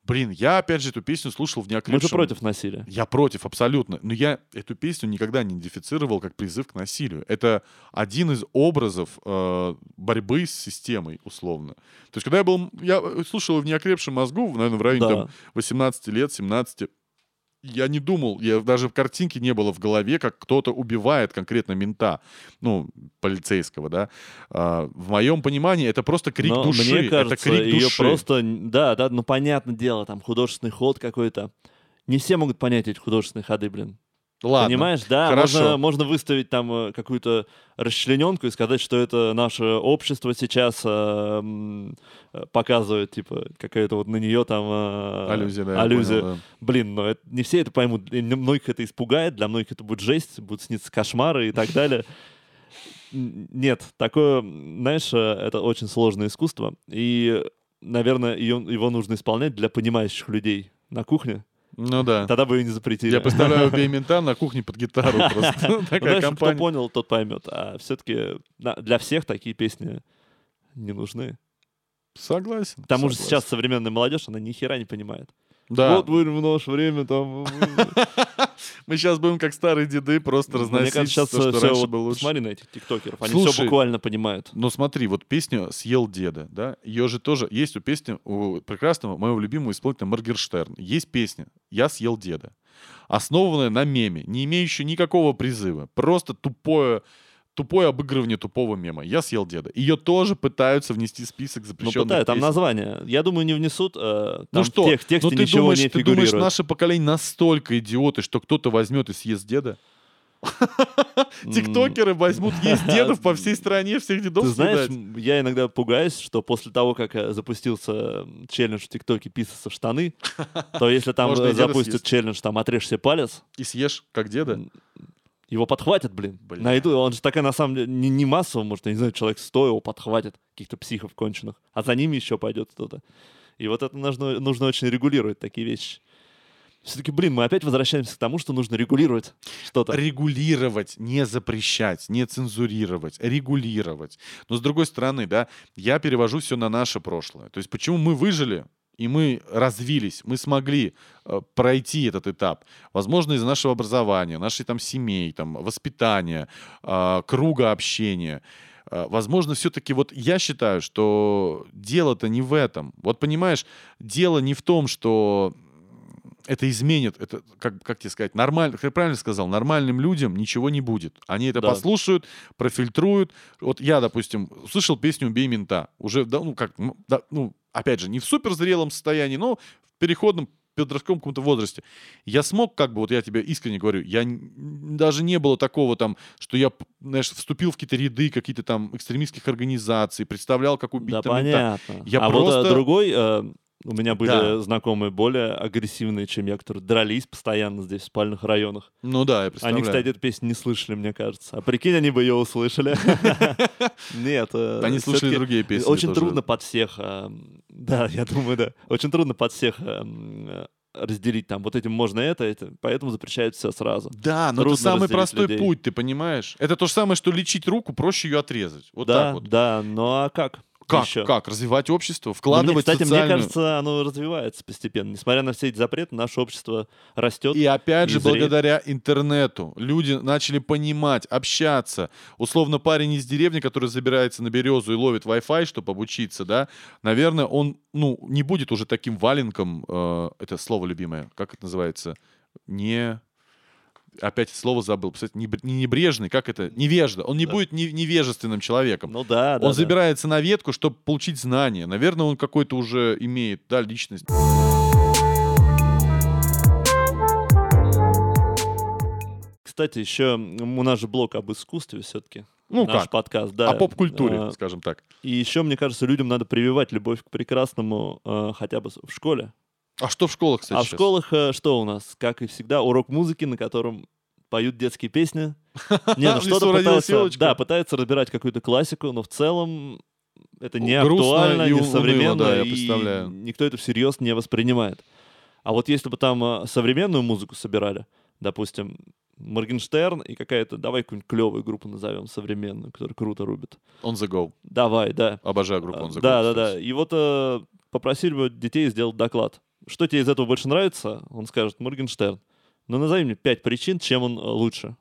Speaker 1: Блин, я опять же эту песню слушал в неокрепшем... Мы
Speaker 2: же против насилия.
Speaker 1: Я против, абсолютно. Но я эту песню никогда не идентифицировал как призыв к насилию. Это один из образов э, борьбы с системой, условно. То есть, когда я был... Я слушал в неокрепшем мозгу, наверное, в районе да. там, 18 лет, 17 я не думал, я даже в картинке не было в голове, как кто-то убивает конкретно мента, ну, полицейского, да. А, в моем понимании это просто крик Но души.
Speaker 2: Мне кажется,
Speaker 1: это крик
Speaker 2: ее
Speaker 1: души.
Speaker 2: просто, да, да, ну понятное дело, там художественный ход какой-то. Не все могут понять эти художественные ходы, блин. Ладно. Понимаешь, да, Хорошо. можно, можно выставить там э, какую-то расчлененку и сказать, что это наше общество сейчас э, показывает, типа, какая-то вот на нее там э, аллюзия. Да, аллюзия. Понял, да. Блин, но это, не все это поймут. Для многих это испугает, для многих это будет жесть, будут сниться кошмары и так далее. Нет, такое, знаешь, э, это очень сложное искусство. И, наверное, его нужно исполнять для понимающих людей на кухне.
Speaker 1: Ну да.
Speaker 2: Тогда бы ее не запретили.
Speaker 1: Я представляю Беймента на кухне под гитару просто. Ну, такая
Speaker 2: компания. Кто понял, тот поймет. А все-таки для всех такие песни не нужны.
Speaker 1: Согласен.
Speaker 2: К тому же сейчас современная молодежь, она ни хера не понимает.
Speaker 1: Да.
Speaker 2: Вот будем в наше время там...
Speaker 1: Мы сейчас будем как старые деды просто разносить Мне кажется, сейчас то, что раньше вот было лучше.
Speaker 2: Смотри на этих тиктокеров, они Слушай, все буквально понимают.
Speaker 1: Ну смотри, вот песня «Съел деда», да, ее же тоже есть у песни у прекрасного, моего любимого исполнителя Моргенштерн. Есть песня «Я съел деда», основанная на меме, не имеющая никакого призыва, просто тупое тупое обыгрывание тупого мема. Я съел деда. Ее тоже пытаются внести в список запрещенных Ну, пытаются,
Speaker 2: там название. Я думаю, не внесут. Э, там ну что, в тех, тексте ну, ты ничего
Speaker 1: думаешь,
Speaker 2: не
Speaker 1: ты думаешь, наше поколение настолько идиоты, что кто-то возьмет и съест деда? Тиктокеры возьмут есть дедов по всей стране, всех дедов
Speaker 2: Ты знаешь, я иногда пугаюсь, что после того, как э, запустился челлендж в ТикТоке «Писаться в штаны», то если там запустят челлендж там «Отрежь себе палец»,
Speaker 1: и съешь, как деда,
Speaker 2: его подхватят, блин. блин. Найду. Он же такая, на самом деле, не, не массово, может, я не знаю, человек сто его подхватит, каких-то психов конченых. А за ними еще пойдет кто-то. И вот это нужно, нужно очень регулировать, такие вещи. Все-таки, блин, мы опять возвращаемся к тому, что нужно регулировать что-то.
Speaker 1: Регулировать, не запрещать, не цензурировать, регулировать. Но с другой стороны, да, я перевожу все на наше прошлое. То есть почему мы выжили, и мы развились, мы смогли э, пройти этот этап. Возможно, из нашего образования, нашей там семей, там, воспитания, э, круга общения. Э, возможно, все-таки вот я считаю, что дело-то не в этом. Вот понимаешь, дело не в том, что это изменит, это, как, как тебе сказать, нормально, как я правильно сказал, нормальным людям ничего не будет. Они это да. послушают, профильтруют. Вот я, допустим, услышал песню «Убей мента». Уже, да, ну, как, да, ну, опять же, не в суперзрелом состоянии, но в переходном подростковом каком-то возрасте. Я смог, как бы, вот я тебе искренне говорю, я даже не было такого там, что я, знаешь, вступил в какие-то ряды какие-то там экстремистских организаций, представлял, как убить
Speaker 2: да,
Speaker 1: там
Speaker 2: понятно. Я а просто... вот а, другой э, у меня были да. знакомые более агрессивные, чем я, которые дрались постоянно здесь, в спальных районах.
Speaker 1: Ну да, я представляю.
Speaker 2: Они, кстати, эту песню не слышали, мне кажется. А прикинь, они бы ее услышали. Нет.
Speaker 1: Э, они слушали другие песни
Speaker 2: Очень трудно под всех... Э, да, я думаю, да. Очень трудно под всех э, разделить там вот этим можно это, это, поэтому запрещают все сразу.
Speaker 1: Да, но Трудно это самый простой людей. путь, ты понимаешь? Это то же самое, что лечить руку, проще ее отрезать. Вот
Speaker 2: да,
Speaker 1: так вот.
Speaker 2: Да, ну а как?
Speaker 1: Как? Еще. Как? Развивать общество, вкладывать ну, мне,
Speaker 2: кстати,
Speaker 1: социальную...
Speaker 2: мне кажется, оно развивается постепенно. Несмотря на все эти запреты, наше общество растет.
Speaker 1: И опять и же, зреет. благодаря интернету люди начали понимать, общаться. Условно, парень из деревни, который забирается на березу и ловит Wi-Fi, чтобы обучиться, да, наверное, он, ну, не будет уже таким валенком, э, это слово любимое, как это называется, не опять слово забыл, кстати, не, небрежный, как это, невежда. Он не да. будет не, невежественным человеком.
Speaker 2: Ну да, да.
Speaker 1: Он да. забирается на ветку, чтобы получить знания. Наверное, он какой-то уже имеет, да, личность.
Speaker 2: Кстати, еще у нас же блог об искусстве все-таки.
Speaker 1: Ну
Speaker 2: наш
Speaker 1: как?
Speaker 2: подкаст, да.
Speaker 1: О поп-культуре, а, скажем так.
Speaker 2: И еще, мне кажется, людям надо прививать любовь к прекрасному а, хотя бы в школе.
Speaker 1: А что в школах, кстати?
Speaker 2: А сейчас? в школах э, что у нас? Как и всегда, урок музыки, на котором поют детские песни. Не, ну что-то пытаются, да, пытаются разбирать какую-то классику, но в целом это не актуально, не современно, да, я представляю. никто это всерьез не воспринимает. А вот если бы там э, современную музыку собирали, допустим, Моргенштерн и какая-то, давай какую-нибудь клевую группу назовем, современную, которая круто рубит.
Speaker 1: On the go.
Speaker 2: Давай, да.
Speaker 1: Обожаю группу On the
Speaker 2: go. Да, да, да. И вот э, попросили бы детей сделать доклад. Что тебе из этого больше нравится? Он скажет, Моргенштерн. Ну, назови мне пять причин, чем он э, лучше.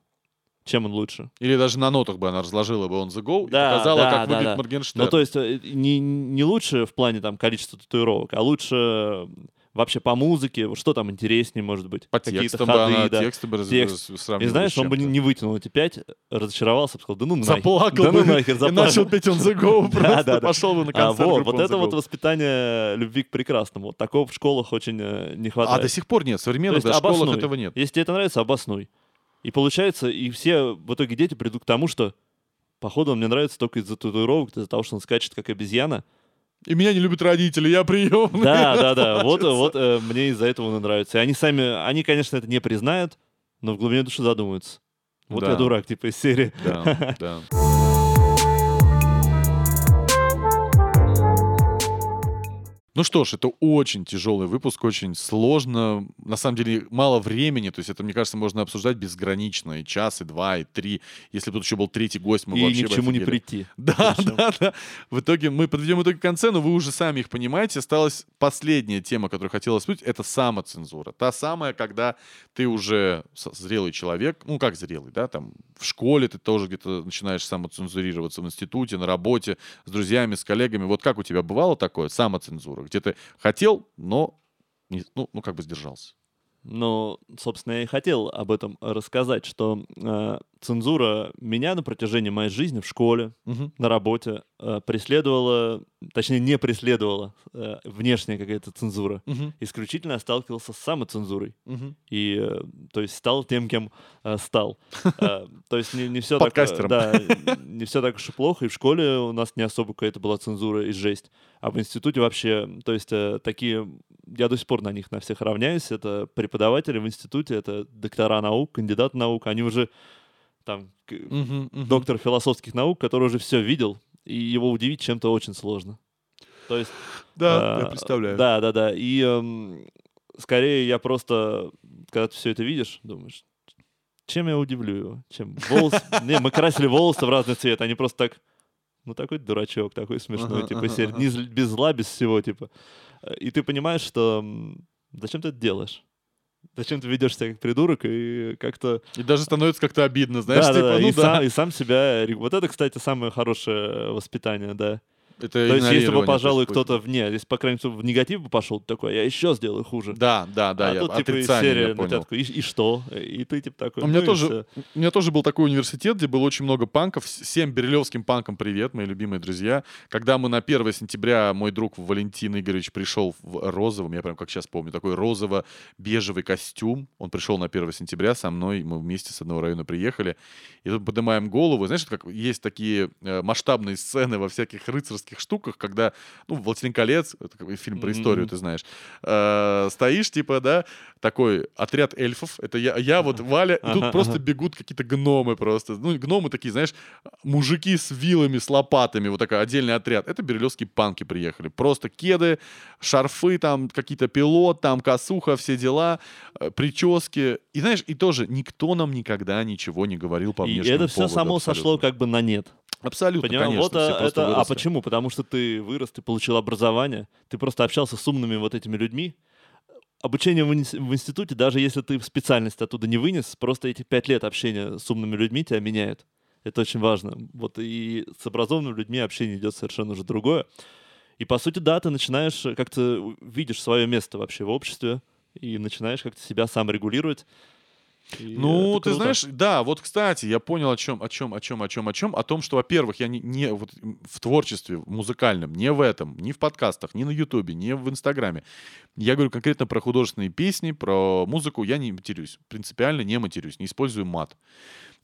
Speaker 2: Чем он лучше?
Speaker 1: Или даже на нотах бы она разложила бы он the go да, и показала, да, как да, выглядит да. Моргенштерн.
Speaker 2: Ну, то есть э, не, не лучше в плане там количества татуировок, а лучше вообще по музыке, что там интереснее может быть.
Speaker 1: По текстам ходы, бы она, да. тексты бы
Speaker 2: Текст. И знаешь, он бы не, вытянул эти пять, разочаровался, сказал, да ну нахер.
Speaker 1: Заплакал
Speaker 2: да
Speaker 1: ну нахер, заплакал. И начал петь он the go, просто да, да, пошел бы на концерт.
Speaker 2: А, вот, вот это вот воспитание любви к прекрасному. Вот такого в школах очень э, не хватает.
Speaker 1: А до сих пор нет, современных да, школах этого нет.
Speaker 2: Если тебе это нравится, обоснуй. И получается, и все в итоге дети придут к тому, что походу он мне нравится только из-за татуировок, из-за того, что он скачет как обезьяна.
Speaker 1: И меня не любят родители, я приемный.
Speaker 2: Да, да, да. Вот, вот э, мне из-за этого он нравится. И они сами, они, конечно, это не признают, но в глубине души задумаются. Вот да. я дурак, типа из серии.
Speaker 1: Да, да. Ну что ж, это очень тяжелый выпуск, очень сложно. На самом деле мало времени, то есть это, мне кажется, можно обсуждать безгранично. И час, и два, и три. Если бы тут еще был третий гость, мы
Speaker 2: и
Speaker 1: вообще
Speaker 2: ни к чему не прийти.
Speaker 1: Да, да, да. В итоге мы подведем итоги к концу, но вы уже сами их понимаете. Осталась последняя тема, которую хотелось обсудить, это самоцензура. Та самая, когда ты уже зрелый человек, ну как зрелый, да, там в школе ты тоже где-то начинаешь самоцензурироваться, в институте, на работе, с друзьями, с коллегами. Вот как у тебя бывало такое, самоцензура? Где ты хотел, но не, ну, ну как бы сдержался.
Speaker 2: Ну, собственно, я и хотел об этом рассказать, что э, цензура меня на протяжении моей жизни в школе, угу. на работе э, преследовала, точнее, не преследовала э, внешняя какая-то цензура. Угу. Исключительно я сталкивался с самоцензурой. Угу. И, э, то есть, стал тем, кем э, стал. Э, то есть, не, не все так... Да, не все так уж и плохо. И в школе у нас не особо какая-то была цензура и жесть. А в институте вообще, то есть, э, такие я до сих пор на них на всех равняюсь. Это преподаватели в институте, это доктора наук, кандидат наук. Они уже там uh-huh, uh-huh. доктор философских наук, который уже все видел, и его удивить чем-то очень сложно. То есть...
Speaker 1: Да, э, я представляю.
Speaker 2: Да, да, да. И э, скорее я просто, когда ты все это видишь, думаешь, чем я удивлю его? Чем волосы? Не, мы красили волосы в разный цвет, они просто так ну такой дурачок, такой смешной, ага, типа, ага, ага. без зла, без всего, типа. И ты понимаешь, что зачем ты это делаешь? Зачем ты ведешь себя как придурок и как-то...
Speaker 1: И даже становится как-то обидно, знаешь,
Speaker 2: да,
Speaker 1: типа,
Speaker 2: да,
Speaker 1: ну
Speaker 2: и
Speaker 1: да.
Speaker 2: Сам, и сам себя... Вот это, кстати, самое хорошее воспитание, да. Это То есть, если бы, пожалуй, кто-то вне, если, по крайней мере, в негатив бы пошел, такой, я еще сделаю хуже.
Speaker 1: Да, да, да,
Speaker 2: а
Speaker 1: я
Speaker 2: тут, типа, серия
Speaker 1: я понял.
Speaker 2: Такой, и, и что? И ты, типа, такой,
Speaker 1: у меня,
Speaker 2: ну,
Speaker 1: тоже, у меня тоже был такой университет, где было очень много панков. Всем бирюлевским панкам привет, мои любимые друзья. Когда мы на 1 сентября, мой друг Валентин Игоревич пришел в розовом, я прям как сейчас помню, такой розово-бежевый костюм. Он пришел на 1 сентября со мной, мы вместе с одного района приехали. И тут поднимаем голову. Знаешь, как есть такие э, масштабные сцены во всяких рыцарских штуках, когда, ну, «Властелин колец», это фильм про историю, mm-hmm. ты знаешь, э, стоишь, типа, да, такой отряд эльфов, это я, я вот Валя, и тут просто бегут какие-то гномы просто. Ну, гномы такие, знаешь, мужики с вилами, с лопатами, вот такой отдельный отряд. Это бирюлевские панки приехали. Просто кеды, шарфы там, какие-то пилот, там косуха, все дела, э, прически. И знаешь, и тоже никто нам никогда ничего не говорил по
Speaker 2: и это все само абсолютно. сошло как бы на нет.
Speaker 1: Абсолютно,
Speaker 2: Понимаешь,
Speaker 1: конечно.
Speaker 2: Вот а, это, а почему? Потому что ты вырос, ты получил образование, ты просто общался с умными вот этими людьми. Обучение в, в институте, даже если ты специальность оттуда не вынес, просто эти пять лет общения с умными людьми тебя меняют. Это очень важно. Вот и с образованными людьми общение идет совершенно уже другое. И по сути, да, ты начинаешь как-то видишь свое место вообще в обществе и начинаешь как-то себя сам регулировать.
Speaker 1: И ну, ты знаешь, да, вот, кстати, я понял о чем, о чем, о чем, о чем, о чем, о том, что, во-первых, я не, не вот в творчестве музыкальном, не в этом, ни в подкастах, ни на Ютубе, ни в Инстаграме. Я говорю конкретно про художественные песни, про музыку, я не матерюсь, принципиально не матерюсь, не использую мат.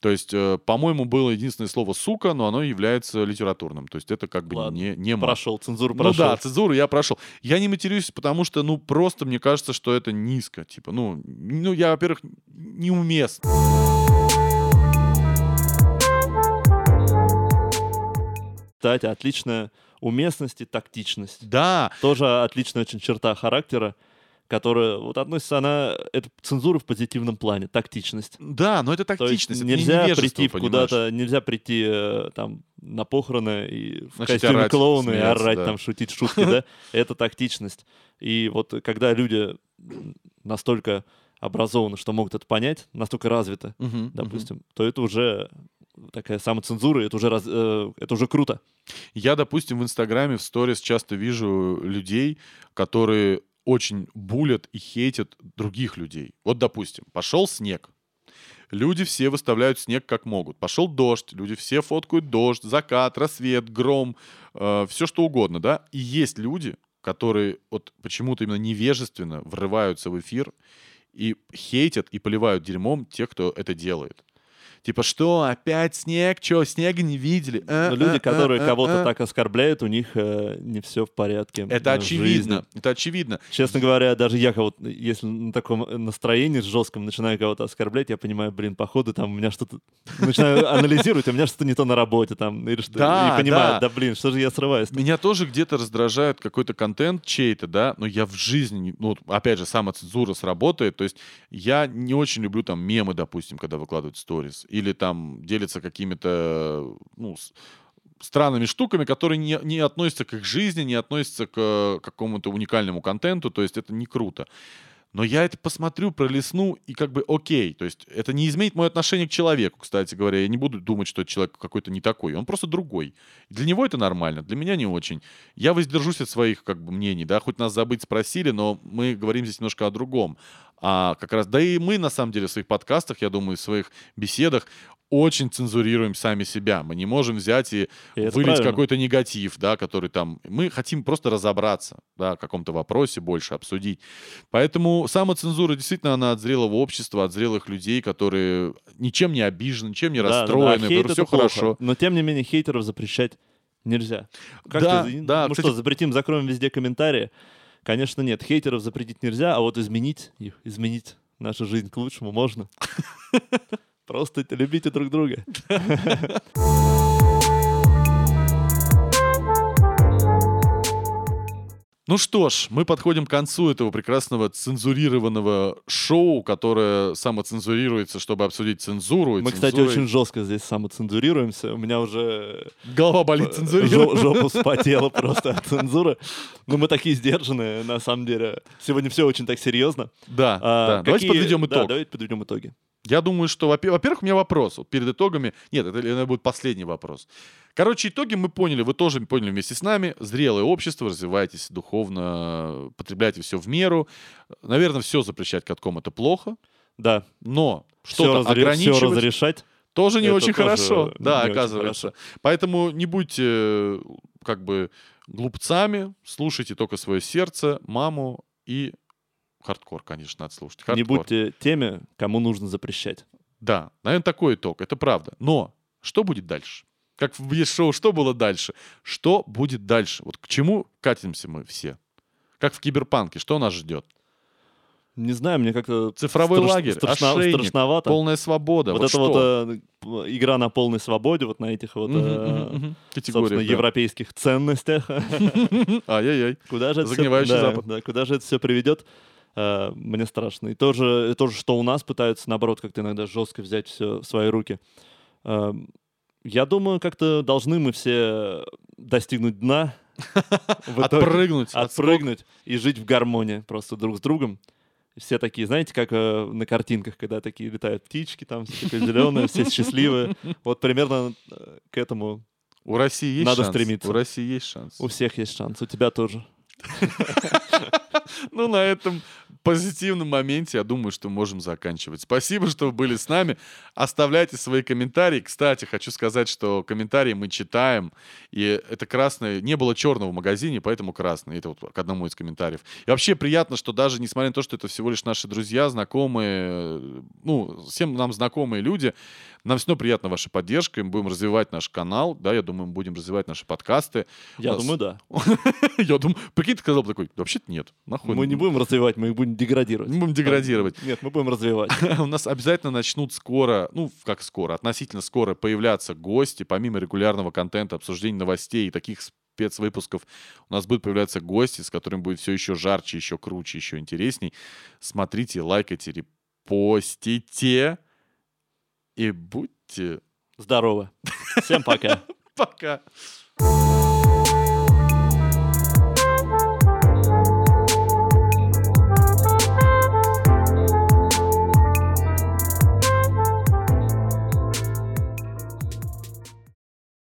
Speaker 1: То есть, э, по-моему, было единственное слово «сука», но оно является литературным. То есть это как бы Ладно. не, не
Speaker 2: Прошел, цензуру прошел.
Speaker 1: Ну да, цензуру я прошел. Я не матерюсь, потому что, ну, просто мне кажется, что это низко. Типа, ну, ну я, во-первых, неуместно.
Speaker 2: Кстати, отличная уместность и тактичность.
Speaker 1: Да.
Speaker 2: Тоже отличная очень черта характера которая вот относится она это цензура в позитивном плане, тактичность.
Speaker 1: Да, но это тактичность.
Speaker 2: То есть нельзя прийти куда-то, нельзя прийти э, там на похороны и в Значит, костюме орать, клоуна и орать да. там шутить шутки, да? Это тактичность. И вот когда люди настолько образованы, что могут это понять, настолько развиты, допустим, то это уже такая самоцензура, это уже, раз, э, это уже круто.
Speaker 1: Я, допустим, в Инстаграме, в сторис часто вижу людей, которые очень булят и хейтят других людей. Вот, допустим, пошел снег. Люди все выставляют снег как могут. Пошел дождь, люди все фоткают дождь, закат, рассвет, гром, э, все что угодно, да. И есть люди, которые вот почему-то именно невежественно врываются в эфир и хейтят и поливают дерьмом тех, кто это делает. Типа, что, опять снег? Че, снега не видели?
Speaker 2: А, люди, а, которые а, кого-то так оскорбляют, у них э, не все в порядке.
Speaker 1: Это очевидно. Жизни. Это очевидно.
Speaker 2: Честно говоря, даже я кого если на таком настроении жестком начинаю кого-то оскорблять, я понимаю, блин, походу там у меня что-то... Начинаю анализировать, у меня что-то не то на работе там, или что да, и понимаю, да. да, блин, что же я срываюсь?
Speaker 1: Меня тоже где-то раздражает какой-то контент чей-то, да, но я в жизни, ну, опять же, самоцензура сработает, то есть я не очень люблю там мемы, допустим, когда выкладывают сторис или там делятся какими-то, ну, странными штуками, которые не, не относятся к их жизни, не относятся к какому-то уникальному контенту, то есть это не круто. Но я это посмотрю, пролесну, и как бы окей. То есть это не изменит мое отношение к человеку, кстати говоря. Я не буду думать, что человек какой-то не такой. Он просто другой. Для него это нормально, для меня не очень. Я воздержусь от своих как бы мнений, да, хоть нас забыть спросили, но мы говорим здесь немножко о другом. А как раз, да и мы, на самом деле, в своих подкастах, я думаю, в своих беседах очень цензурируем сами себя. Мы не можем взять и, и вылить какой-то негатив, да, который там... Мы хотим просто разобраться, да, в каком-то вопросе больше обсудить. Поэтому самоцензура действительно, она от зрелого общества, от зрелых людей, которые ничем не обижены, ничем не да, расстроены, да, да. все плохо, хорошо.
Speaker 2: Но, тем не менее, хейтеров запрещать нельзя.
Speaker 1: Как да, ты, да.
Speaker 2: Ну кстати... что, запретим, закроем везде комментарии? Конечно, нет. Хейтеров запретить нельзя, а вот изменить их, изменить нашу жизнь к лучшему можно. Просто любите друг друга.
Speaker 1: Ну что ж, мы подходим к концу этого прекрасного цензурированного шоу, которое самоцензурируется, чтобы обсудить цензуру.
Speaker 2: Мы, кстати, очень жестко здесь самоцензурируемся. У меня уже...
Speaker 1: Голова болит цензурировать.
Speaker 2: Жопу спотела просто от цензуры. Но мы такие сдержанные, на самом деле. Сегодня все очень так серьезно.
Speaker 1: Да, а, да. Какие... Давайте подведем итог. Да,
Speaker 2: давайте подведем итоги.
Speaker 1: Я думаю, что, во-первых, у меня вопрос. Вот перед итогами... Нет, это, это будет последний вопрос. Короче, итоги мы поняли, вы тоже поняли вместе с нами. Зрелое общество, развивайтесь духовно, потребляйте все в меру. Наверное, все запрещать катком это плохо.
Speaker 2: Да.
Speaker 1: Но что-то разре- ограничивать...
Speaker 2: Все разрешать.
Speaker 1: Тоже не это очень хорошо. Да, оказывается. Хорошо. Поэтому не будьте как бы глупцами, слушайте только свое сердце, маму и Хардкор, конечно, надо слушать. Хардкор.
Speaker 2: Не будьте теми, кому нужно запрещать.
Speaker 1: Да, наверное, такой итог, это правда. Но что будет дальше? Как в шоу «Что было дальше?» Что будет дальше? Вот к чему катимся мы все? Как в киберпанке, что нас ждет?
Speaker 2: Не знаю, мне как-то...
Speaker 1: Цифровой страш... лагерь, страшно... ошейник,
Speaker 2: страшновато.
Speaker 1: полная свобода.
Speaker 2: Вот, вот это что? вот э, игра на полной свободе, вот на этих вот, э, собственно, да. европейских ценностях.
Speaker 1: Ай-яй-яй.
Speaker 2: Куда же это все... Да, да, куда же это все приведет? Э, мне страшно. И тоже, тоже, что у нас пытаются, наоборот, как-то иногда жестко взять все в свои руки. Э, я думаю, как-то должны мы все достигнуть дна.
Speaker 1: Отпрыгнуть.
Speaker 2: Отпрыгнуть и жить в гармонии просто друг с другом. Все такие, знаете, как э, на картинках, когда такие летают птички, там все такое зеленое, все счастливые. Вот примерно э, к этому
Speaker 1: у России есть
Speaker 2: Надо
Speaker 1: шанс.
Speaker 2: стремиться.
Speaker 1: У России есть шанс.
Speaker 2: У всех есть шанс. У тебя тоже.
Speaker 1: Ну, на этом позитивном моменте, я думаю, что можем заканчивать. Спасибо, что вы были с нами. Оставляйте свои комментарии. Кстати, хочу сказать, что комментарии мы читаем. И это красное... Не было черного в магазине, поэтому красный. Это вот к одному из комментариев. И вообще приятно, что даже несмотря на то, что это всего лишь наши друзья, знакомые, ну, всем нам знакомые люди, нам все равно приятна ваша поддержка, мы будем развивать наш канал, да, я думаю, мы будем развивать наши подкасты.
Speaker 2: Я думаю, да.
Speaker 1: Я думаю, прикинь, ты сказал такой, вообще-то нет,
Speaker 2: нахуй. Мы не будем развивать, мы их будем деградировать.
Speaker 1: Мы будем деградировать.
Speaker 2: Нет, мы будем развивать.
Speaker 1: У нас обязательно начнут скоро, ну, как скоро, относительно скоро появляться гости, помимо регулярного контента, обсуждения новостей и таких спецвыпусков. У нас будут появляться гости, с которыми будет все еще жарче, еще круче, еще интересней. Смотрите, лайкайте, репостите и будьте
Speaker 2: здоровы. Всем пока.
Speaker 1: Пока.